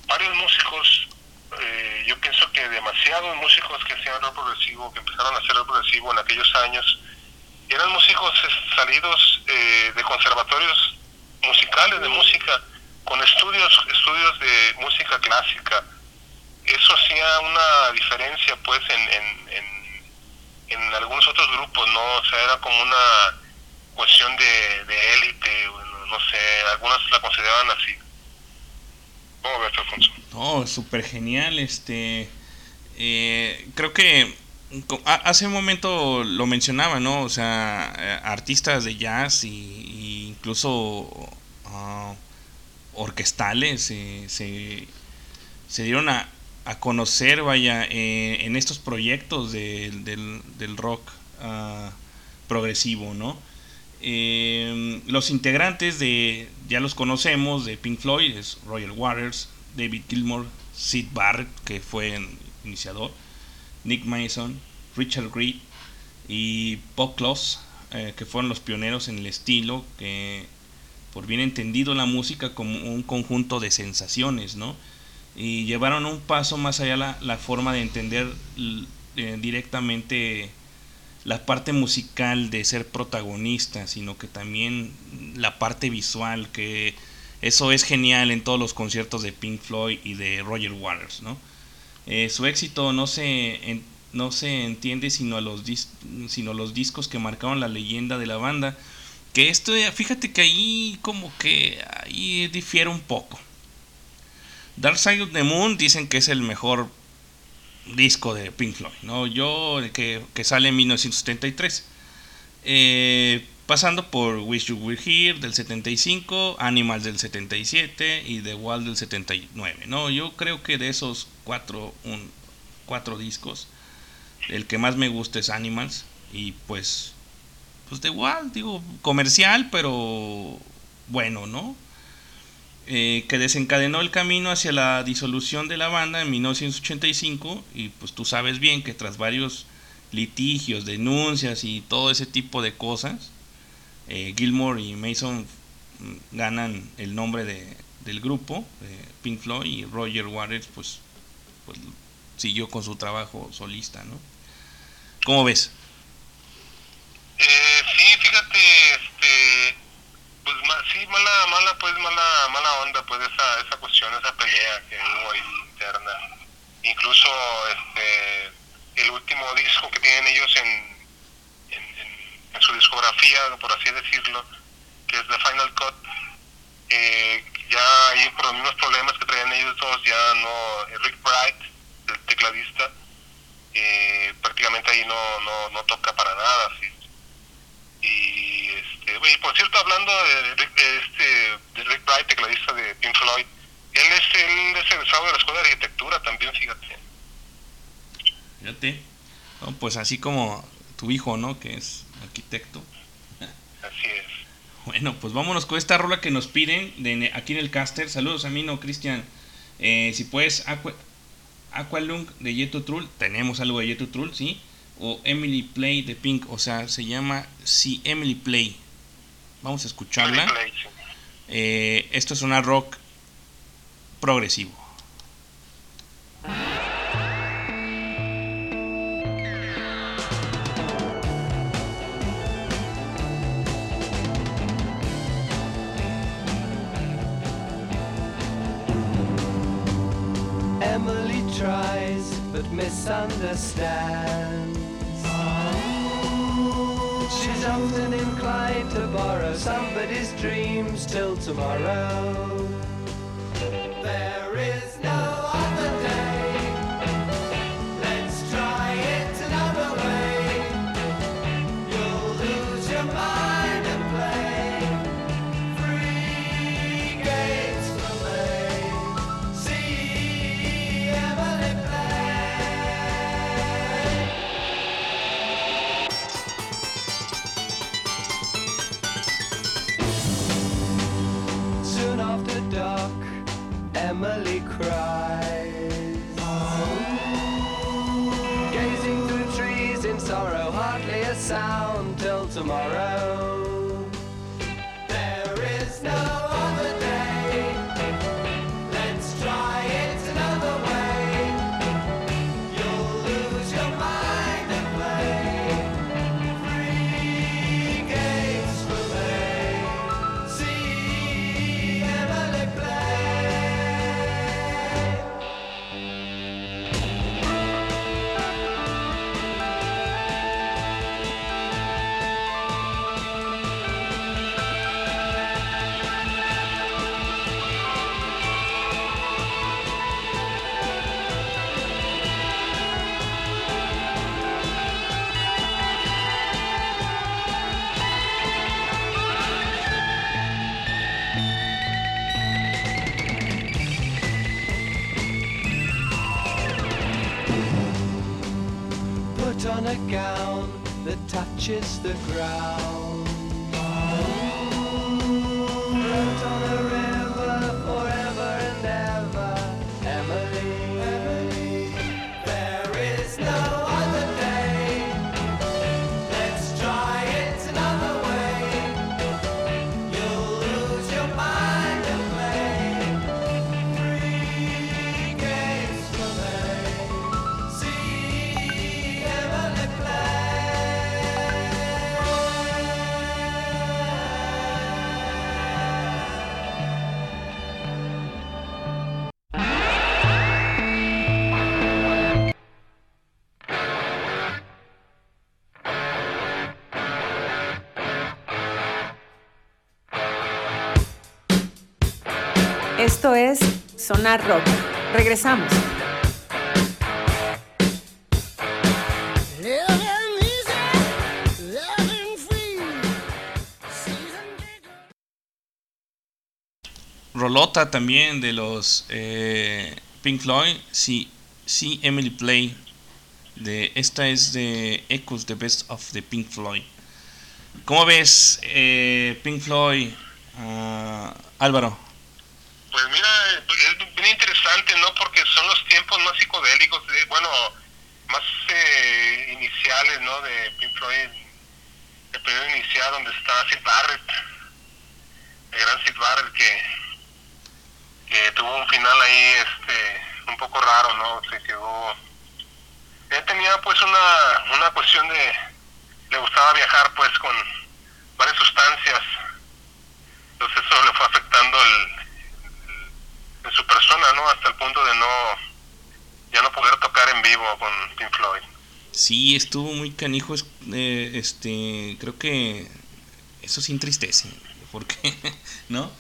varios músicos eh, yo pienso que demasiados músicos que hacían rock progresivo, que empezaron a hacer rock progresivo en aquellos años, eran músicos salidos eh, de conservatorios musicales de música, con estudios, estudios de música clásica. Eso hacía una diferencia pues en, en, en, en algunos otros grupos, ¿no? O sea, era como una cuestión de, de élite, no sé, algunos la consideraban así. ¿Cómo ves, Alfonso? No, súper genial. Este, eh, creo que hace un momento lo mencionaba, ¿no? O sea, eh, artistas de jazz y, incluso ah, orquestales se, se dieron a, a conocer, vaya, eh, en estos proyectos de- del, del rock ah, progresivo, ¿no? Eh, los integrantes de, ya los conocemos, de Pink Floyd, es Roger Waters, David Gilmour, Sid Barrett, que fue en- iniciador, Nick Mason, Richard Reed y Bob Kloss, eh, que fueron los pioneros en el estilo, que por bien entendido la música como un conjunto de sensaciones, ¿no? Y llevaron un paso más allá la, la forma de entender eh, directamente la parte musical de ser protagonista, sino que también la parte visual, que eso es genial en todos los conciertos de Pink Floyd y de Roger Waters, ¿no? Eh, su éxito no se, no se entiende sino, a los sino los discos que marcaron la leyenda de la banda, que esto, fíjate que ahí como que ahí difiere un poco. Dark Side of the Moon dicen que es el mejor disco de Pink Floyd, ¿no? Yo, que, que sale en 1973. Eh, pasando por Wish You Were Here del 75, Animals del 77 y The Wall del 79, ¿no? Yo creo que de esos cuatro, un, cuatro discos, el que más me gusta es Animals y pues, pues The Wall, digo, comercial, pero bueno, ¿no? Eh, que desencadenó el camino hacia la disolución de la banda en 1985 y pues tú sabes bien que tras varios litigios, denuncias y todo ese tipo de cosas, eh, Gilmore y Mason ganan el nombre de, del grupo, Pink Floyd, y Roger Waters pues, pues siguió con su trabajo solista, ¿no? ¿Cómo ves? Eh, sí, fíjate, este, pues sí, mala, mala, pues mala, mala onda, pues esa, esa cuestión, esa pelea que hubo ahí interna. Incluso, este, el último disco que tienen ellos en, en, su discografía, por así decirlo, que es The Final Cut, eh, ya ahí por los mismos problemas que traían ellos dos, ya no, Rick Bright, el tecladista, eh, prácticamente ahí no, no, no toca para nada, ¿sí? Y, y por cierto, hablando de, de, este, de Rick Bright, tecladista de Pink Floyd, él es, él es egresado de la Escuela de Arquitectura también, fíjate. Fíjate, no, pues así como tu hijo, ¿no? Que es arquitecto. Así es. Bueno, pues vámonos con esta rola que nos piden de, aquí en el caster. Saludos a mí, no, Cristian. Eh, si puedes, Aqua, Aqualung de Yeto Trull, tenemos algo de Yeto Trull, ¿sí? O Emily Play de Pink, o sea, se llama Si Emily Play. Vamos a escucharla. Eh, esto es una rock progresivo. Emily tries but misunderstands. Often inclined to borrow somebody's dreams till tomorrow. There is Emily cries. Gazing through trees in sorrow, hardly a sound till tomorrow. Touches the ground. Sonar Rock. Regresamos. Rolota también de los eh, Pink Floyd, sí, sí, Emily Play. De, esta es de Echoes, The Best of the Pink Floyd. ¿Cómo ves eh, Pink Floyd, uh, Álvaro? Pues mira, es bien interesante, ¿no? Porque son los tiempos más psicodélicos, de, bueno, más eh, iniciales, ¿no? De Pink Floyd, el periodo inicial donde está Sid Barrett, el gran Sid Barrett que, que tuvo un final ahí, este, un poco raro, ¿no? Se quedó... Él tenía pues una, una cuestión de... Le gustaba viajar pues con varias sustancias. Entonces eso le fue afectando el, en su persona, ¿no? Hasta el punto de no ya no poder tocar en vivo con Pink Floyd. Sí, estuvo muy canijo, eh, este, creo que eso sí entristece, porque, [LAUGHS] ¿no?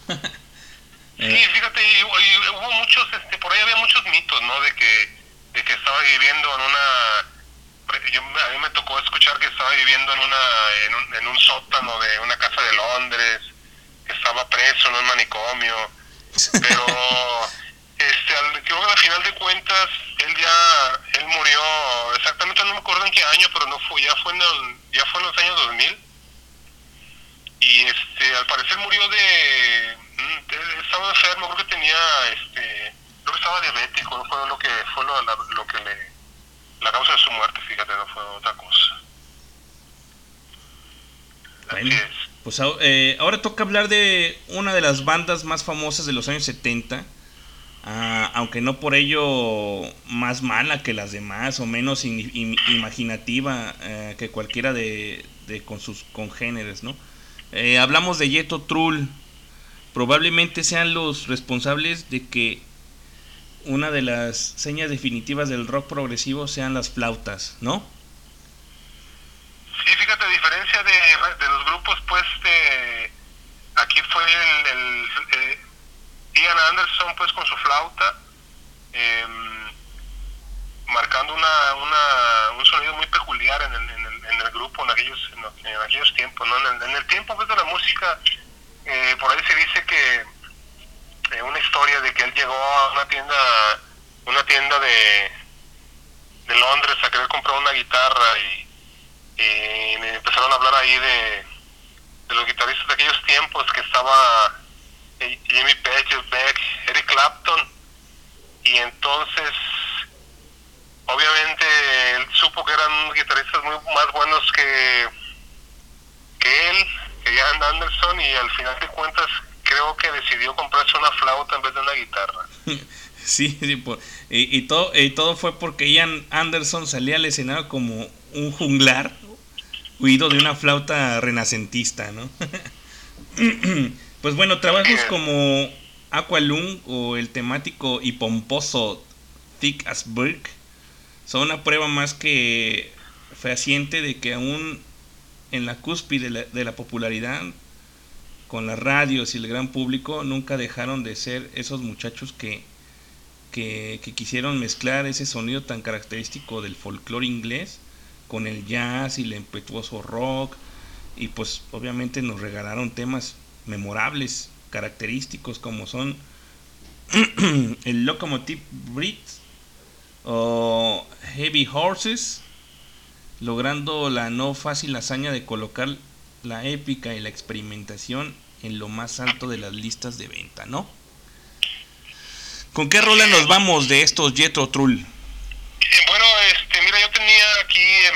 sí, fíjate, y, y hubo muchos, este, por ahí había muchos mitos, ¿no? De que, de que estaba viviendo en una, yo, a mí me tocó escuchar que estaba viviendo en una, en un, en un sótano de una casa de Londres, que estaba preso en un manicomio, pero este al, creo que al final de cuentas él ya él murió exactamente no me acuerdo en qué año pero no fue ya fue en el, ya fue en los años 2000 y este al parecer murió de mm, estaba enfermo creo que tenía este creo que estaba diabético no fue lo que fue lo, la, lo que le la causa de su muerte fíjate no fue otra cosa. Bueno, pues eh, ahora toca hablar de una de las bandas más famosas de los años 70 Uh, aunque no por ello más mala que las demás o menos in, in, imaginativa uh, que cualquiera de, de, con sus congéneres, ¿no? Eh, hablamos de Yeto Trull, probablemente sean los responsables de que una de las señas definitivas del rock progresivo sean las flautas, ¿no? Sí, fíjate, a diferencia de, de los grupos, pues, de, aquí fue el, el, el Ian Anderson pues con su flauta eh, marcando una, una, un sonido muy peculiar en el, en el, en el grupo en aquellos, en, en aquellos tiempos ¿no? en, el, en el tiempo pues, de la música eh, por ahí se dice que eh, una historia de que él llegó a una tienda una tienda de de Londres a querer comprar una guitarra y, y empezaron a hablar ahí de, de los guitarristas de aquellos tiempos que estaba Jimmy Page, Beck, Eric Clapton y entonces obviamente él supo que eran guitarristas muy más buenos que que él, que Ian Anderson y al final de cuentas creo que decidió comprarse una flauta en vez de una guitarra. [LAUGHS] sí, sí y, y, todo, y todo fue porque Ian Anderson salía al escenario como un junglar huido de una flauta renacentista, ¿no? [LAUGHS] Pues bueno, trabajos como Aqualung o el temático y pomposo Thick as Brick son una prueba más que fehaciente de que aún en la cúspide de la, de la popularidad, con las radios y el gran público, nunca dejaron de ser esos muchachos que, que, que quisieron mezclar ese sonido tan característico del folclore inglés con el jazz y el impetuoso rock y pues obviamente nos regalaron temas memorables, característicos como son [CLEARS THROAT] el Locomotive Breed o Heavy Horses, logrando la no fácil hazaña de colocar la épica y la experimentación en lo más alto de las listas de venta, ¿no? ¿Con qué rola nos vamos de estos Jetro Trull? Este, mira, yo tenía aquí eh,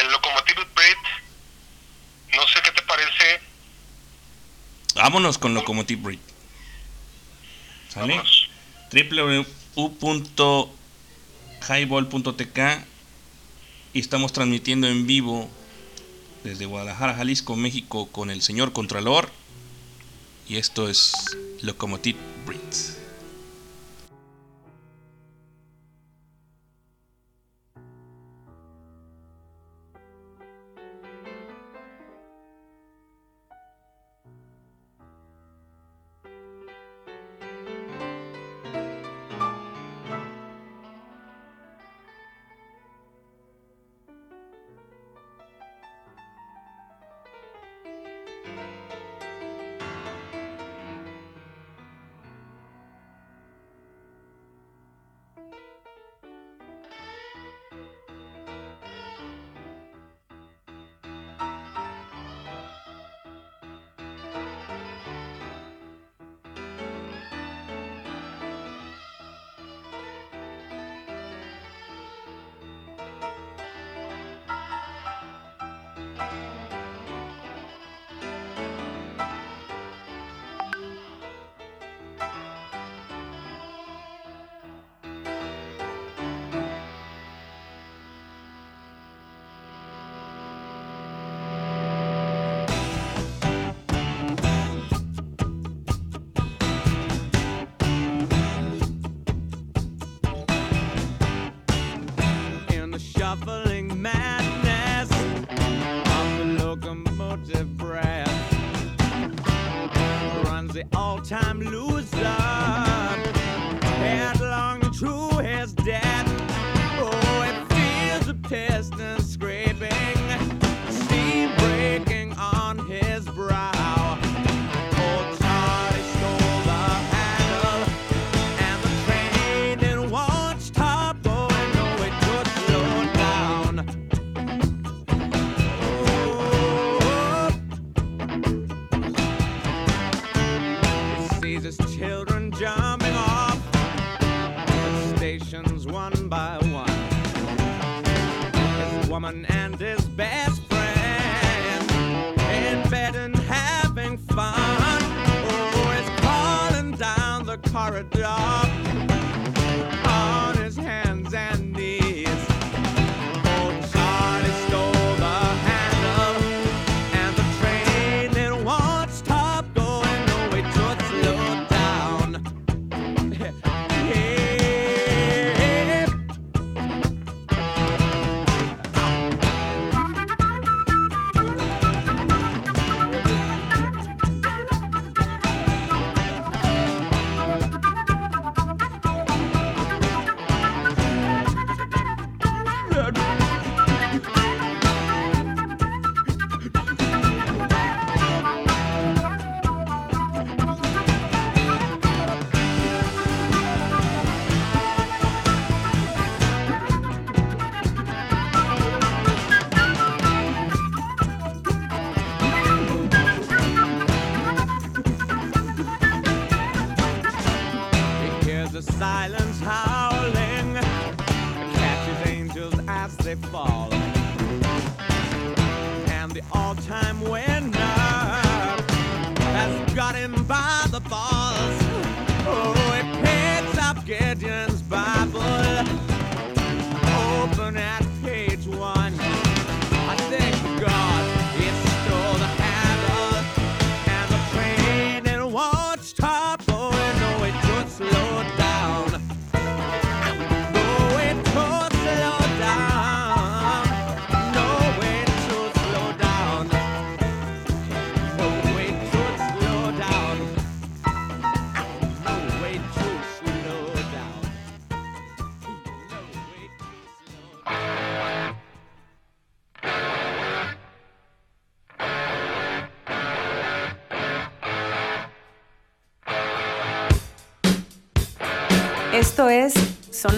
el Locomotive Breed, no sé qué te parece, Vámonos con Locomotive Breed. ¿Sale? www.highball.tk y estamos transmitiendo en vivo desde Guadalajara, Jalisco, México con el señor Contralor y esto es Locomotive Breed.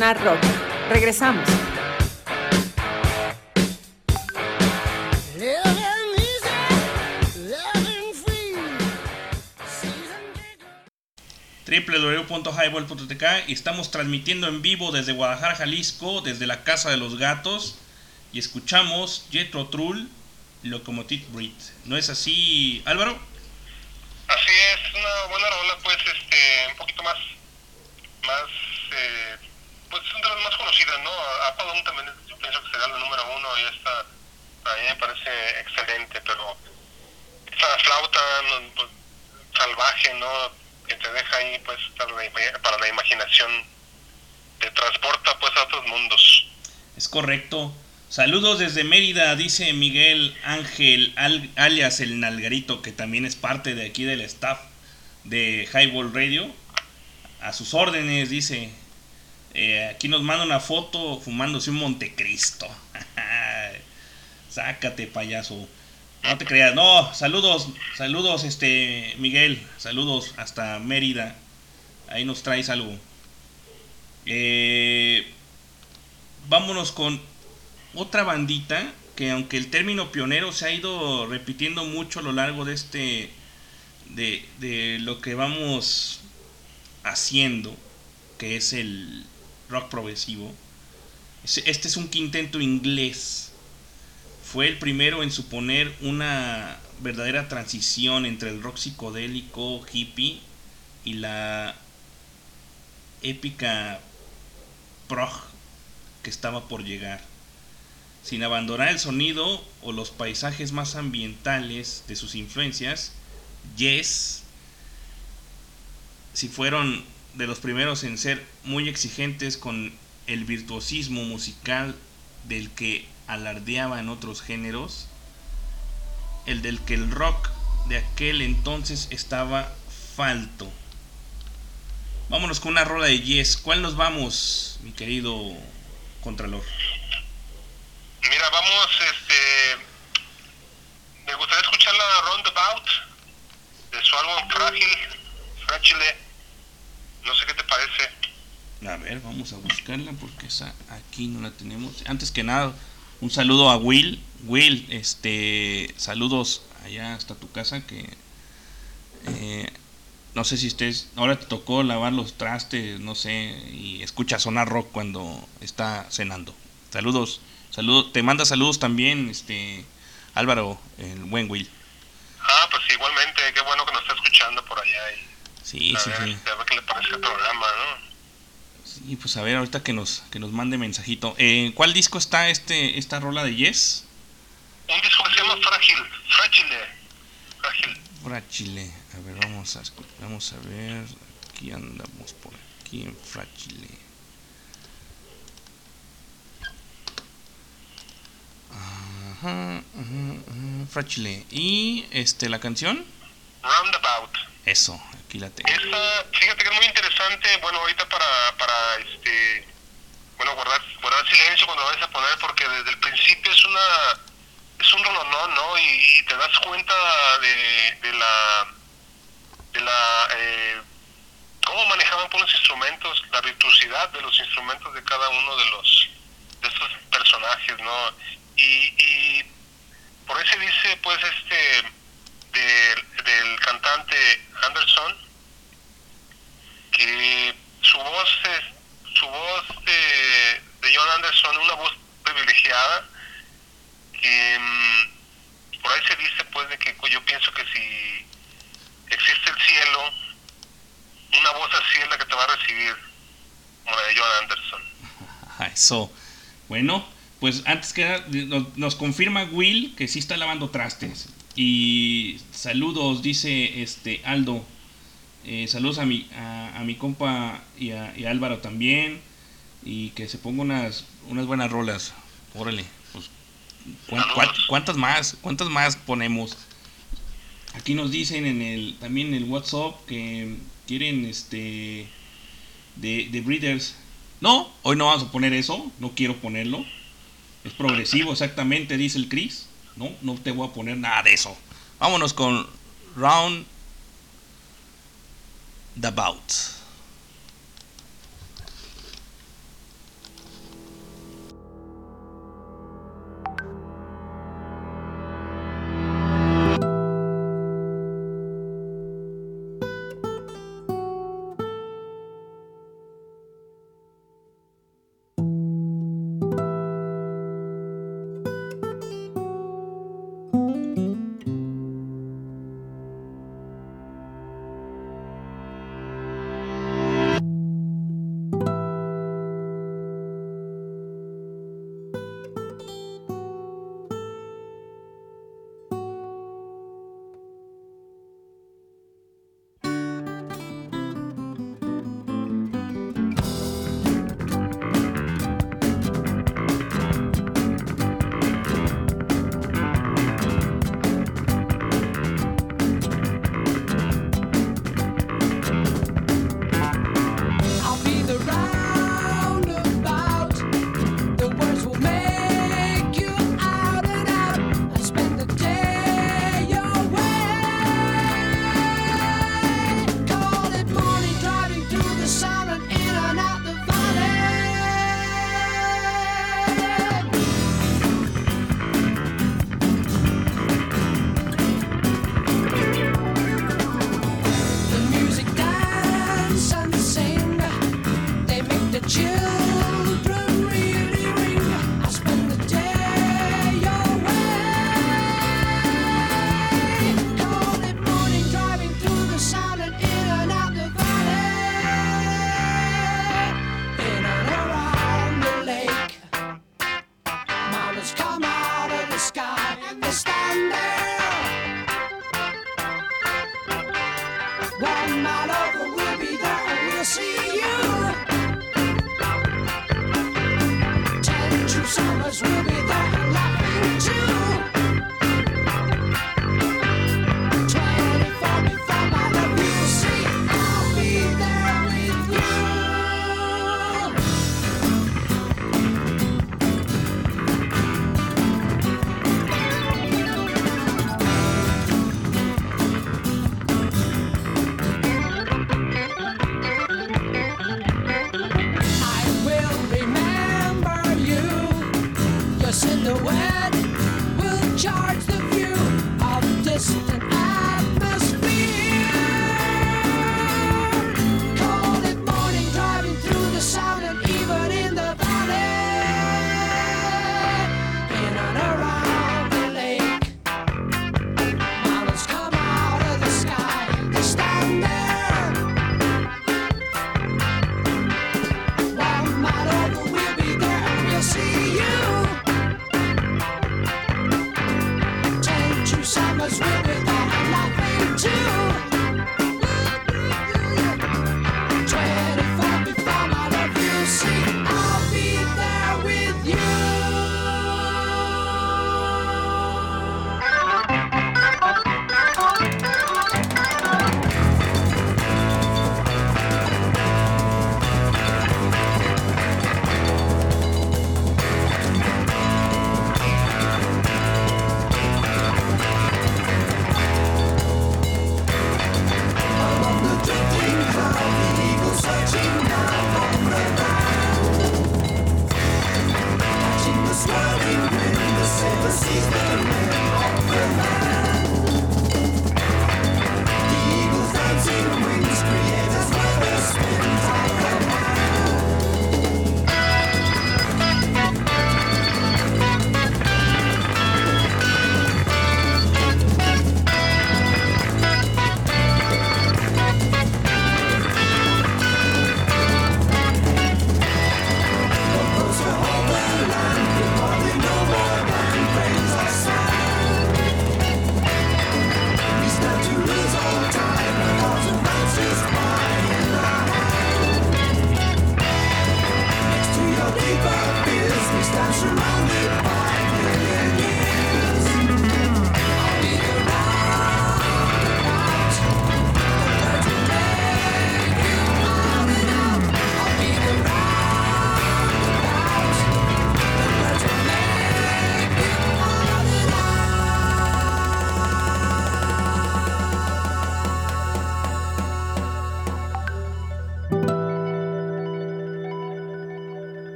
Sonar Rock. Regresamos. Www.highball.tk y estamos transmitiendo en vivo desde Guadalajara, Jalisco, desde la Casa de los Gatos y escuchamos Jetro Trull, Locomotive Breed. ¿No es así, Álvaro? Así es, una buena rola, pues, este, un poquito más, más, eh, pues, es una de las más conocidas, ¿no? Apadón también, yo pienso que será la número uno y esta, a mí me parece excelente, pero esa flauta pues, salvaje, ¿no? Que te deja ahí, pues, para la, imaginación, te transporta, pues, a otros mundos. Es correcto. Saludos desde Mérida, dice Miguel Ángel, al- alias el Nalgarito, que también es parte de aquí del staff de Highball Radio. A sus órdenes, dice. Eh, aquí nos manda una foto fumándose un Montecristo. [LAUGHS] Sácate, payaso. No te creas. No, saludos, saludos, este Miguel. Saludos hasta Mérida. Ahí nos traes algo. Eh, vámonos con otra bandita que aunque el término pionero se ha ido repitiendo mucho a lo largo de este de, de lo que vamos haciendo que es el rock progresivo. Es- este es un quinteto inglés. Fue el primero en suponer una verdadera transición entre el rock psicodélico hippie y la épica prog que estaba por llegar. Sin abandonar el sonido o los paisajes más ambientales de sus influencias, Yes, si fueron de los primeros en ser muy exigentes con el virtuosismo musical del que alardeaba en otros géneros, el del que el rock de aquel entonces estaba falto. Vámonos con una rola de Yes. ¿Cuál nos vamos, mi querido Contralor? Mira, vamos, este. Me gustaría escuchar la Roundabout de su álbum Frágil. No sé qué te parece. A ver, vamos a buscarla porque esa aquí no la tenemos. Antes que nada, un saludo a Will. Will, este, saludos allá hasta tu casa que eh, no sé si estés, ahora te tocó lavar los trastes, no sé, y escucha sonar rock cuando está cenando. Saludos, saludos, te manda saludos también, este, Álvaro, el buen Will. Ah, pues igualmente, qué bueno que nos está escuchando por allá. Y Sí, a, sí, ver, sí. a ver qué le parece el programa, ¿no? Sí, pues a ver, ahorita que nos, que nos mande mensajito. Eh, ¿Cuál disco está este, esta rola de Yes? Un disco que se llama Frágil, Frágile. Frágil. Fragile. A ver, vamos a, vamos a ver. Aquí andamos por aquí en Fragile. Ajá, ajá, ajá, Fragile. ¿Y este la canción? Roundabout. Eso, aquí la tengo. Esa, fíjate que es muy interesante, bueno, ahorita para, para este, bueno, guardar, guardar silencio cuando lo vayas a poner, porque desde el principio es una, es un rolonón, ¿no? Y, te das cuenta de, de la, de la, eh, cómo manejaban por los instrumentos, la virtuosidad de los instrumentos de cada uno de los, de estos personajes, ¿no? Y, y por ahí se dice, pues, este, del, cantante Anderson que su voz es, su voz de, de John Anderson una voz privilegiada que mm, por ahí se dice pues de que yo pienso que si existe el cielo una voz así es la que te va a recibir como la de John Anderson [LAUGHS] Eso. Bueno, pues antes que nos confirma Will que sí está lavando trastes. Y saludos, dice este Aldo. Eh, saludos a mi, a, a mi compa y a, y a Álvaro también. Y que se ponga unas, unas buenas rolas. Órale, pues. ¿cuán- cuán- ¿Cuántas más? ¿Cuántas más ponemos? Aquí nos dicen en el también en el WhatsApp que quieren este de, de Breeders. No, hoy no vamos a poner eso, no quiero ponerlo. Es progresivo, exactamente, dice el Chris. No, no te voy a poner nada de eso. Vámonos con Round the Bout.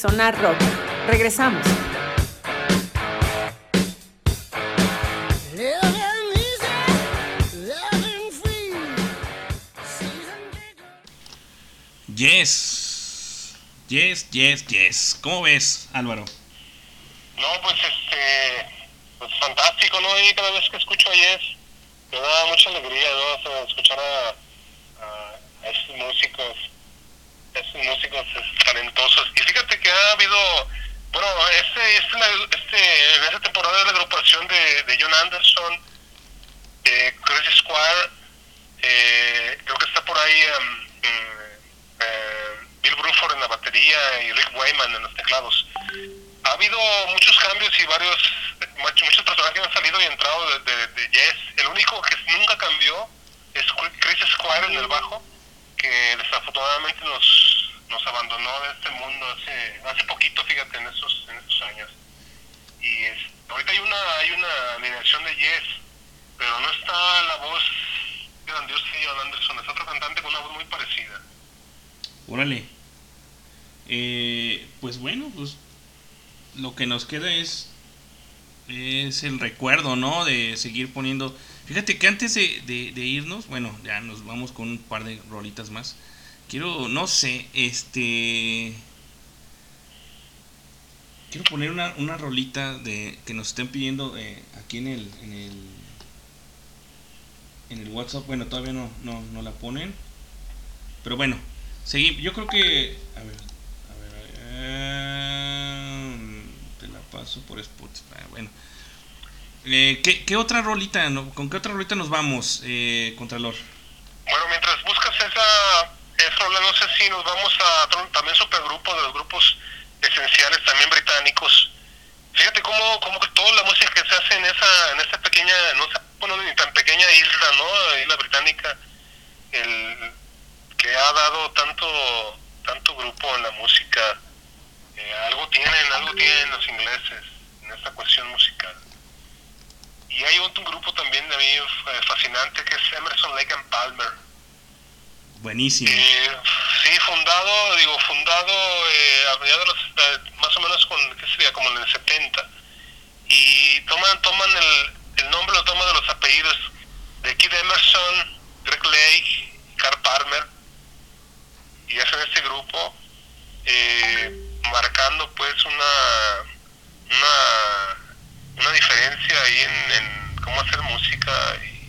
Sonar Rock. Regresamos. Yes. Yes, yes, yes. ¿Cómo ves, Álvaro? No, pues este, pues fantástico, ¿no? Y cada vez que escucho a Yes, me da mucha alegría, ¿no? O sea, escuchar a, a, a estos músicos, estos músicos talentosos. Y fíjate que ha habido, bueno, este, este, este, en esta temporada de la agrupación de, de John Anderson, eh, Chris Squire, eh, creo que está por ahí em, eh, Bill Bruford en la batería y Rick Wayman en los teclados ha habido muchos cambios y varios muchos, personajes han salido y entrado de, de, de. El único que nunca cambió es Chris Squire en el bajo, que desafortunadamente nos, nos abandonó de este mundo hace hace poquito, fíjate, en esos, en esos años. Y es, ahorita hay una hay una alineación de Yes, pero no está la voz grandiosa de John Anderson, es otro cantante con una voz muy parecida. Órale. Eh, pues bueno, pues lo que nos queda es es el recuerdo, ¿no? De seguir poniendo. Fíjate que antes de, irnos, bueno, ya nos vamos con un par de rolitas más. Quiero, no sé, este. Quiero poner una, rolita de que nos estén pidiendo eh, aquí en el, en el en el WhatsApp. Bueno, todavía no, no, la ponen. Pero bueno, seguimos. Yo creo que. A ver, a ver. eh, te la paso por Spotify. Eh, ¿qué, qué otra rolita, no- con qué otra rolita nos vamos, eh, Contralor? Bueno, mientras buscas esa, esa rola, no sé si nos vamos a también supergrupo de los grupos esenciales también británicos. Fíjate cómo, cómo toda la música que se hace en esa, en esa pequeña, no sé, bueno, ni tan pequeña isla, ¿no? Isla británica, el que ha dado tanto, tanto grupo en la música, eh, algo tienen, algo tienen los ingleses en esta cuestión musical. Y hay otro grupo también de mí eh, fascinante que es Emerson Lake and Palmer. Buenísimo. Eh, sí, fundado, digo, fundado eh, a mediados de los, eh, más o menos con, ¿qué sería? Como en el 70. Y toman, toman el, el nombre, lo toman de los apellidos de Kid Emerson, Greg Lake, Carl Palmer. Y hacen este grupo, eh, marcando pues una, una, una diferencia ahí en, cómo hacer música y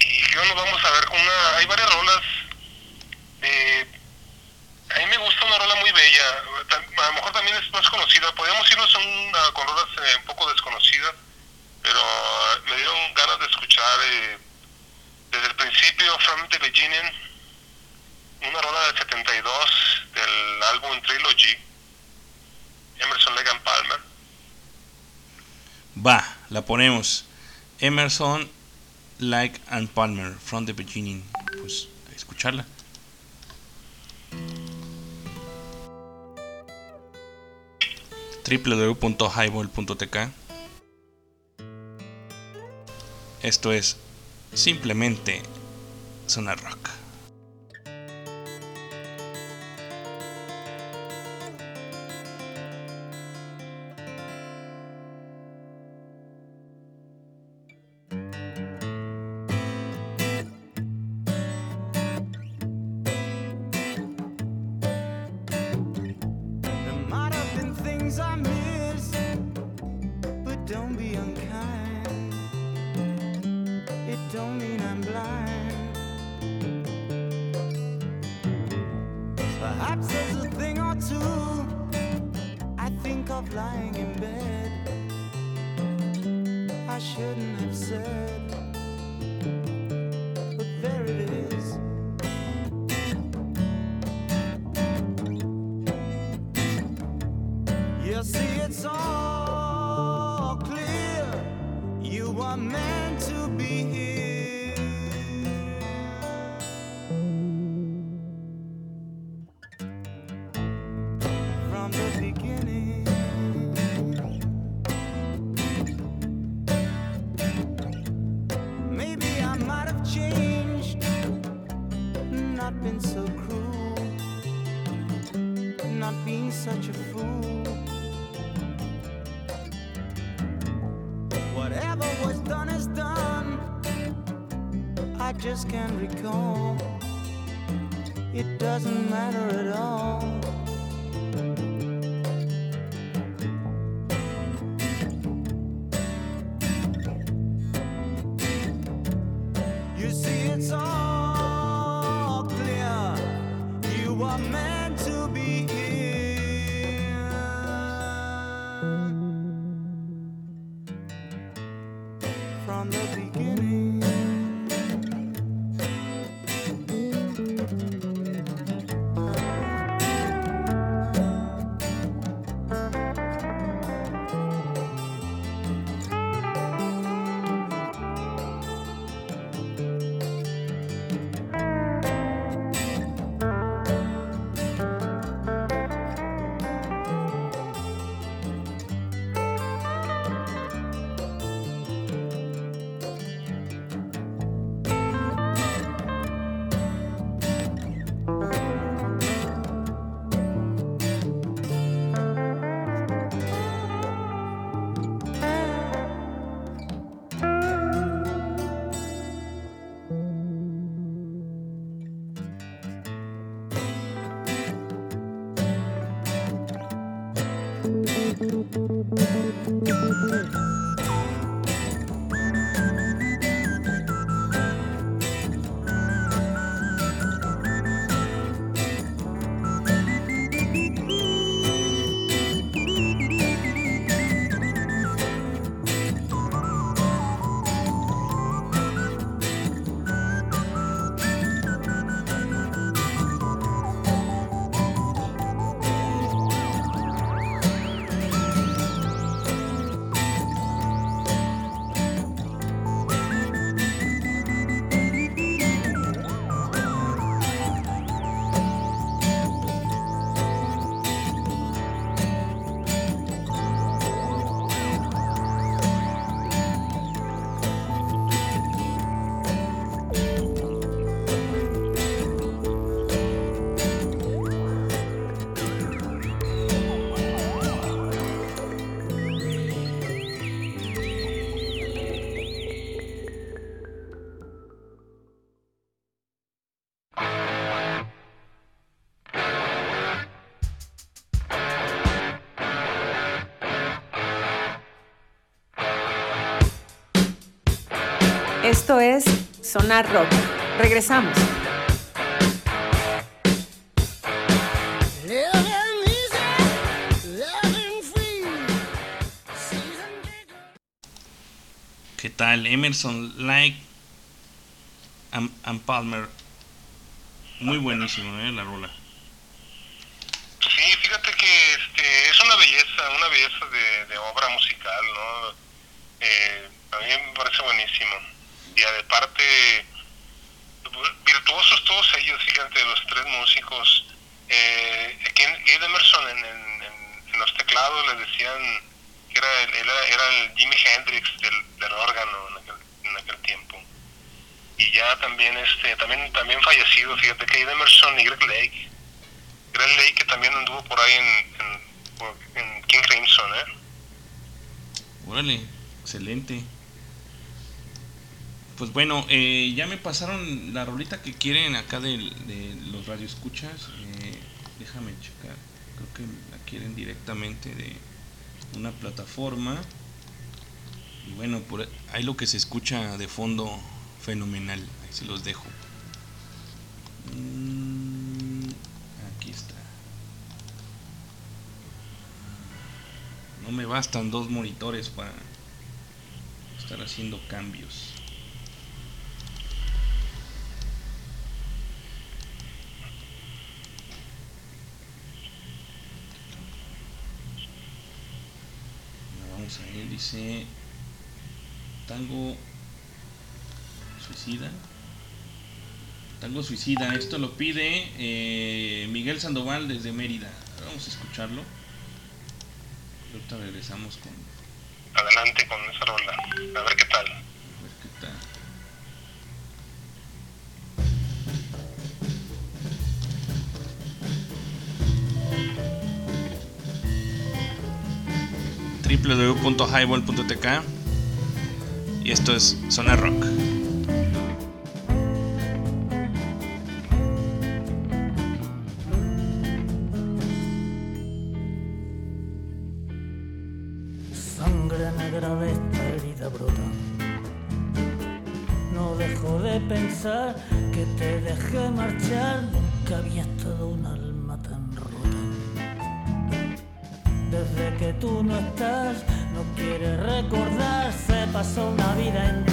y creo nos vamos a ver con una hay varias rolas de a mí me gusta una rola muy bella a lo mejor también es más conocida podríamos irnos a una, con rolas eh, un poco desconocidas pero eh, me dieron ganas de escuchar eh, desde el principio From the Beginning una rola del 72 del álbum Trilogy Emerson and Palmer Va, la ponemos. Emerson, Like and Palmer, from the beginning. Pues, a escucharla. www.highball.tk Esto es simplemente Zona Rock. Esto es Sonar Rock. Regresamos. ¿Qué tal? Emerson, Like and, and Palmer. Muy buenísimo, ¿eh? La rola. Sí, fíjate que este, es una belleza, una belleza de, de obra musical, ¿no? Eh, a mí me parece buenísimo. Y aparte, virtuosos todos ellos, fíjate, los tres músicos. Eh, aquí Emerson en, en- los teclados le decían que era el, era, era el Jimi Hendrix del, órgano en aquel, tiempo. Y ya también, este, también, también fallecido, fíjate que Ed Emerson y Greg Lake Greg Lake que también anduvo por ahí en, en King Crimson, ¿eh? Órale, excelente. Pues bueno, eh, ya me pasaron la rolita que quieren acá de, los radioescuchas. Eh, déjame checar. Creo que la quieren directamente de una plataforma. Y bueno, por ahí lo que se escucha de fondo, fenomenal. Ahí se los dejo. Mm, aquí está. No me bastan dos monitores para estar haciendo cambios. Ahora Vamos a ver, dice Tango Suicida. Tango Suicida, esto lo pide eh, Miguel Sandoval desde Mérida. Vamos a escucharlo. Ahorita regresamos con Adelante con esa rola, a ver qué tal. a ver qué tal. www.highball.tk y esto es Zona Rock. Sangre negra de esta herida brota. No dejo de pensar que te dejé marchar, recordar, se pasó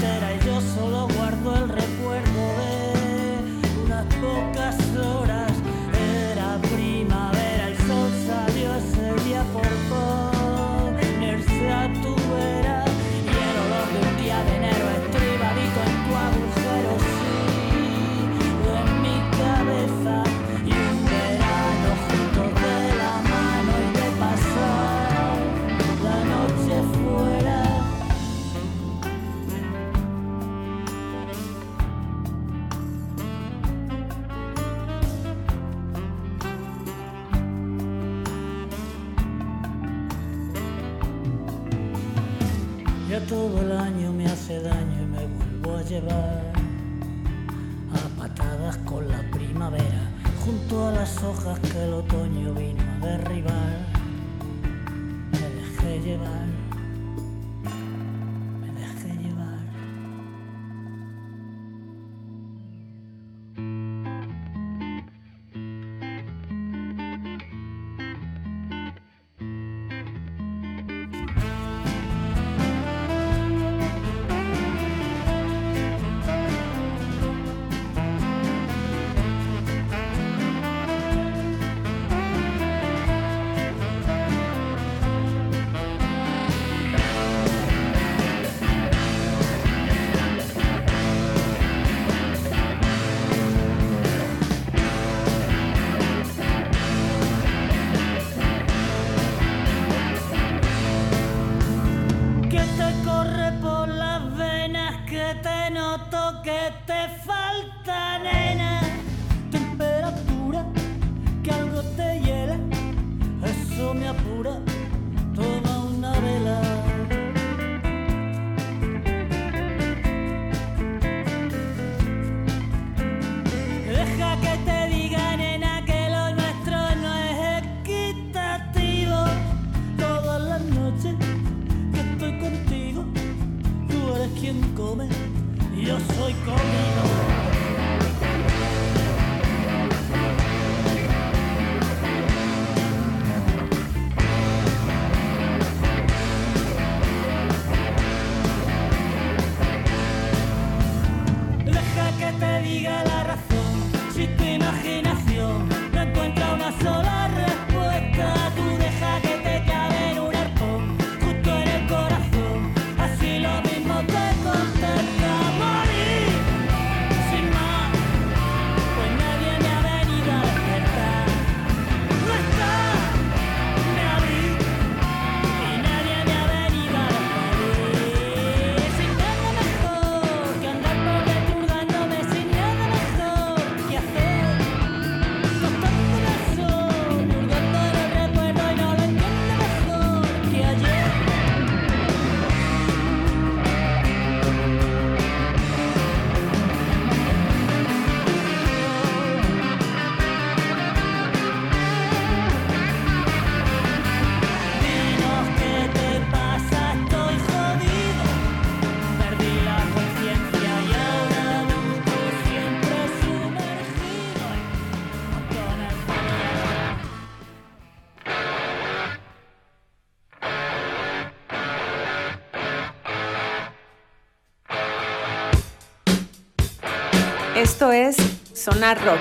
Sonar Rock.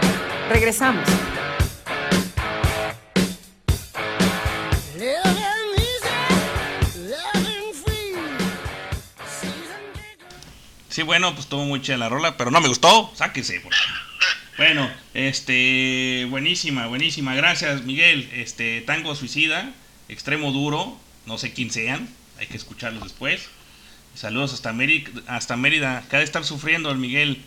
Regresamos. Sí, bueno, pues estuvo muy chida la rola, pero no me gustó. Sáquese. Bueno, este, buenísima, buenísima. Gracias, Miguel. Este, Tango Suicida, Extremo Duro, no sé quién sean, hay que escucharlos después. Saludos hasta Mérida, hasta Mérida. De estar sufriendo el Miguel.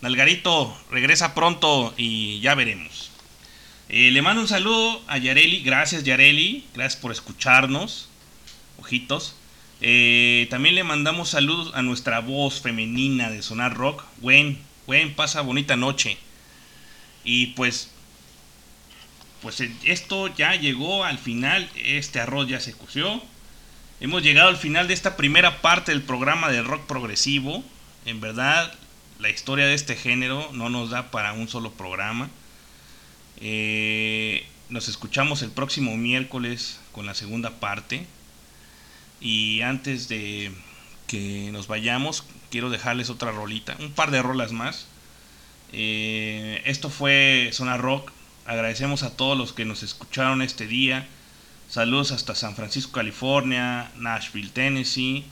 Nalgarito, regresa pronto y ya veremos. Eh, le mando un saludo a Yareli. Gracias, Yareli. Gracias por escucharnos. Ojitos. Eh, también le mandamos saludos a nuestra voz femenina de Sonar Rock. Gwen, Gwen, pasa bonita noche. Y pues, pues eh, esto ya llegó al final. Este arroz ya se coció. Hemos llegado al final de esta primera parte del programa de rock progresivo. En verdad, la historia de este género no nos da para un solo programa. Eh, nos escuchamos el próximo miércoles con la segunda parte. Y antes de que nos vayamos, quiero dejarles otra rolita, un par de rolas más. Eh, esto fue Zona Rock. Agradecemos a todos los que nos escucharon este día. Saludos hasta San Francisco, California, Nashville, Tennessee.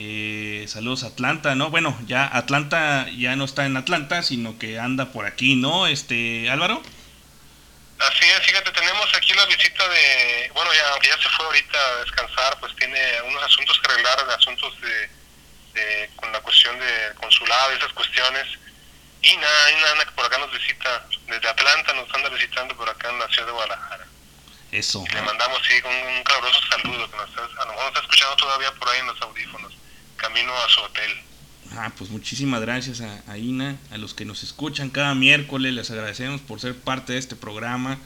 Eh, saludos a Atlanta, ¿no? Bueno, ya Atlanta ya no está en Atlanta, sino que anda por aquí, ¿no? Este, Álvaro. Así es, fíjate, tenemos aquí la visita de, bueno, ya aunque ya se fue ahorita a descansar, pues tiene unos asuntos que arreglar, asuntos de, de con la cuestión de consulado y esas cuestiones. Y nada, hay una Ana que por acá nos visita, desde Atlanta nos anda visitando por acá en la ciudad de Guadalajara. Eso. Y le mandamos sí, un, un caluroso saludo, que nos está- a lo mejor nos está escuchando todavía por ahí en los audífonos, camino a su hotel. Ah, pues muchísimas gracias a, Ina, a los que nos escuchan cada miércoles, les agradecemos por ser parte de este programa,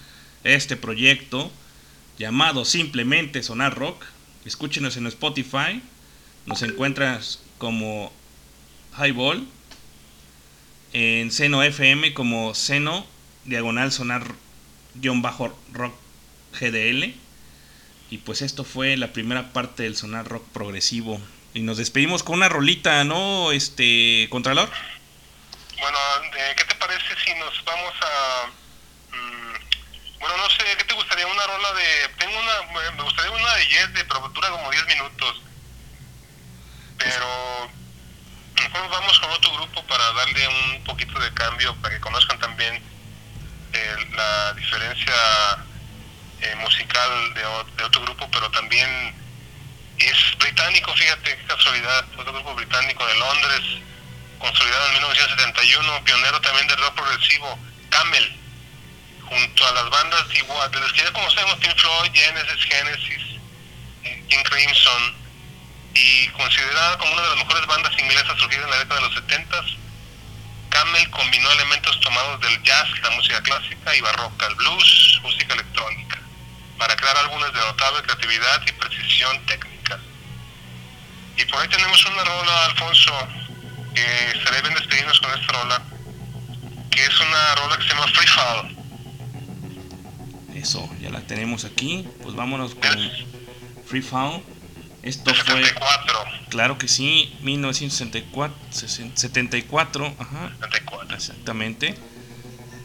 este proyecto llamado simplemente Sonar Rock. Escúchenos en Spotify, nos encuentras como Highball, en Seno FM como Seno, diagonal Sonar guion bajo rock GDL. Y pues esto fue la primera parte del Sonar Rock progresivo. Y nos despedimos con una rolita, ¿no? Este, Contralor. Bueno, eh, ¿qué te parece si nos vamos a... mm, bueno, no sé, ¿qué te gustaría? Una rola de... Tengo una... Me gustaría una de Yes, de, pero dura como 10 minutos. Pero... Mejor vamos con otro grupo para darle un poquito de cambio, para que conozcan también eh, la diferencia eh, musical de otro grupo, pero también es británico, fíjate qué casualidad, otro grupo británico de Londres, consolidado en 1971, pionero también del rock progresivo, Camel, junto a las bandas igual, de las que ya conocemos, Pink Floyd, Genesis, Genesis, King Crimson, y considerada como una de las mejores bandas inglesas surgidas en la década de los 70 Camel combinó elementos tomados del jazz, la música clásica y barroca, el blues, música electrónica, para crear álbumes de notable creatividad y precisión técnica. Y por ahí tenemos una rola, Alfonso, que estaré bien despedirnos con esta rola, que es una rola que se llama Free Fall. Eso, ya la tenemos aquí. Pues vámonos con Free Fall. Esto fue, 74. claro que sí, 1964, 74, ajá, 74. exactamente.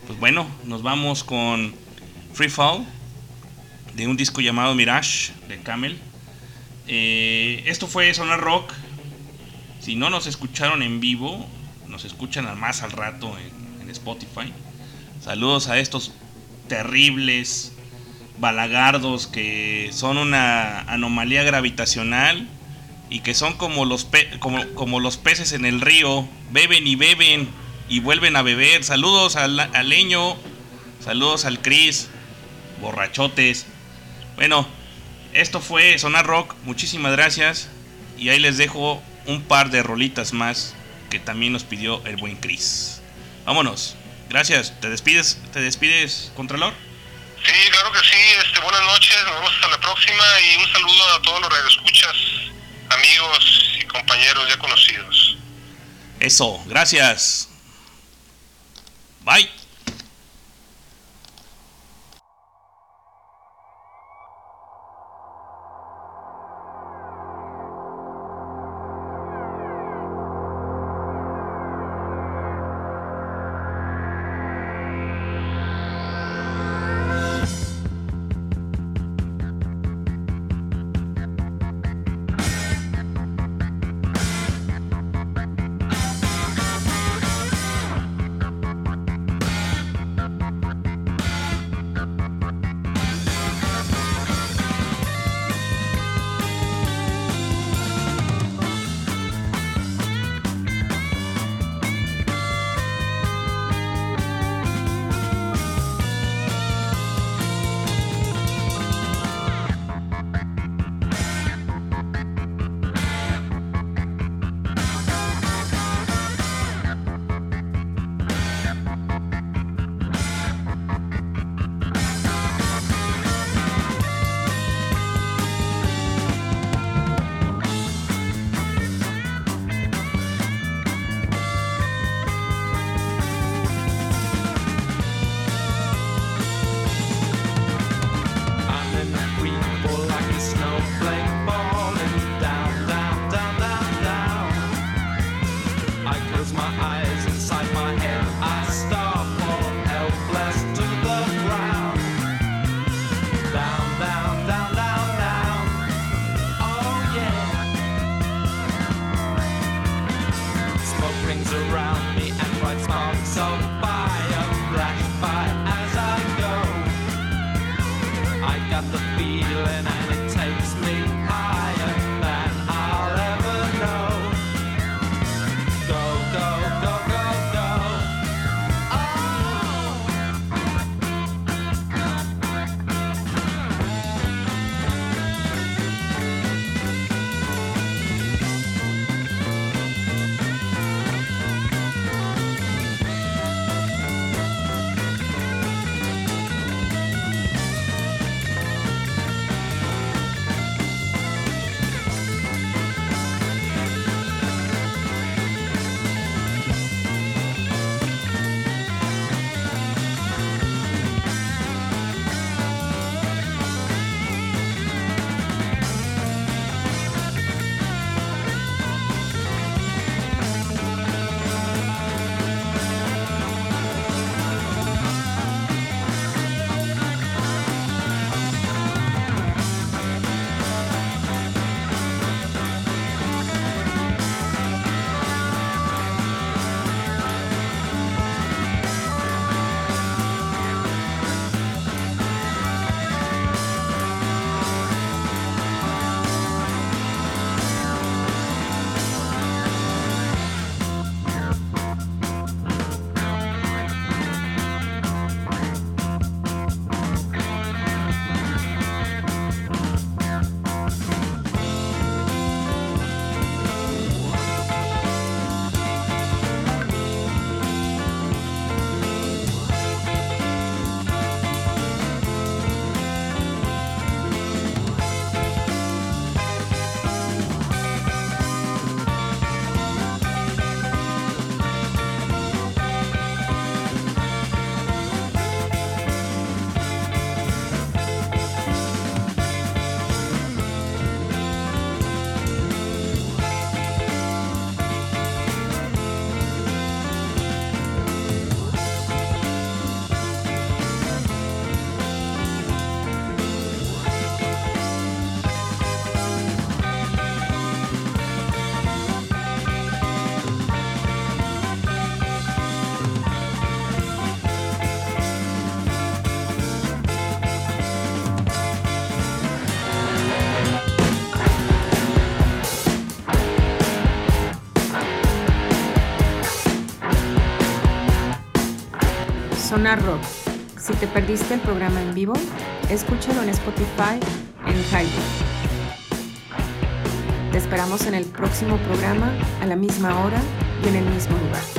Pues bueno, nos vamos con Free Fall de un disco llamado Mirage de Camel. Eh, esto fue Sonar Rock. Si no nos escucharon en vivo, nos escuchan más al rato en, Spotify. Saludos a estos terribles balagardos que son una anomalía gravitacional y que son como los, como, como los peces en el río, beben y beben y vuelven a beber. Saludos al, al Leño, saludos al Chris, borrachotes. Bueno, esto fue Sonar Rock, muchísimas gracias y ahí les dejo un par de rolitas más que también nos pidió el buen Chris. Vámonos, gracias, te despides, te despides, Contralor. Sí, claro que sí. Este, buenas noches, nos vemos hasta la próxima y un saludo a todos los radioescuchas, amigos y compañeros ya conocidos. Eso, gracias. Bye. Sonar Rock. Si te perdiste el programa en vivo, escúchalo en Spotify en Highway. Te esperamos en el próximo programa a la misma hora y en el mismo lugar.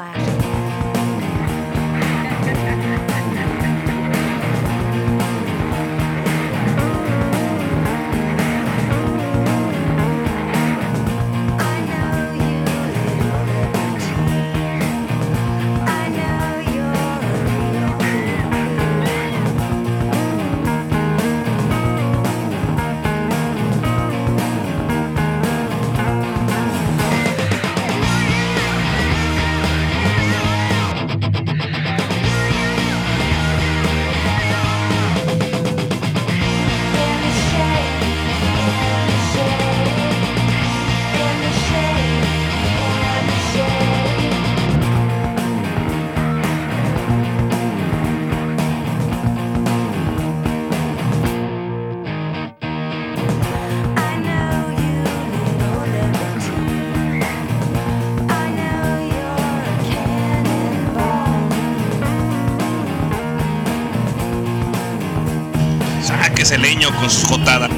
flag. Saque ese leño con sus jotadas.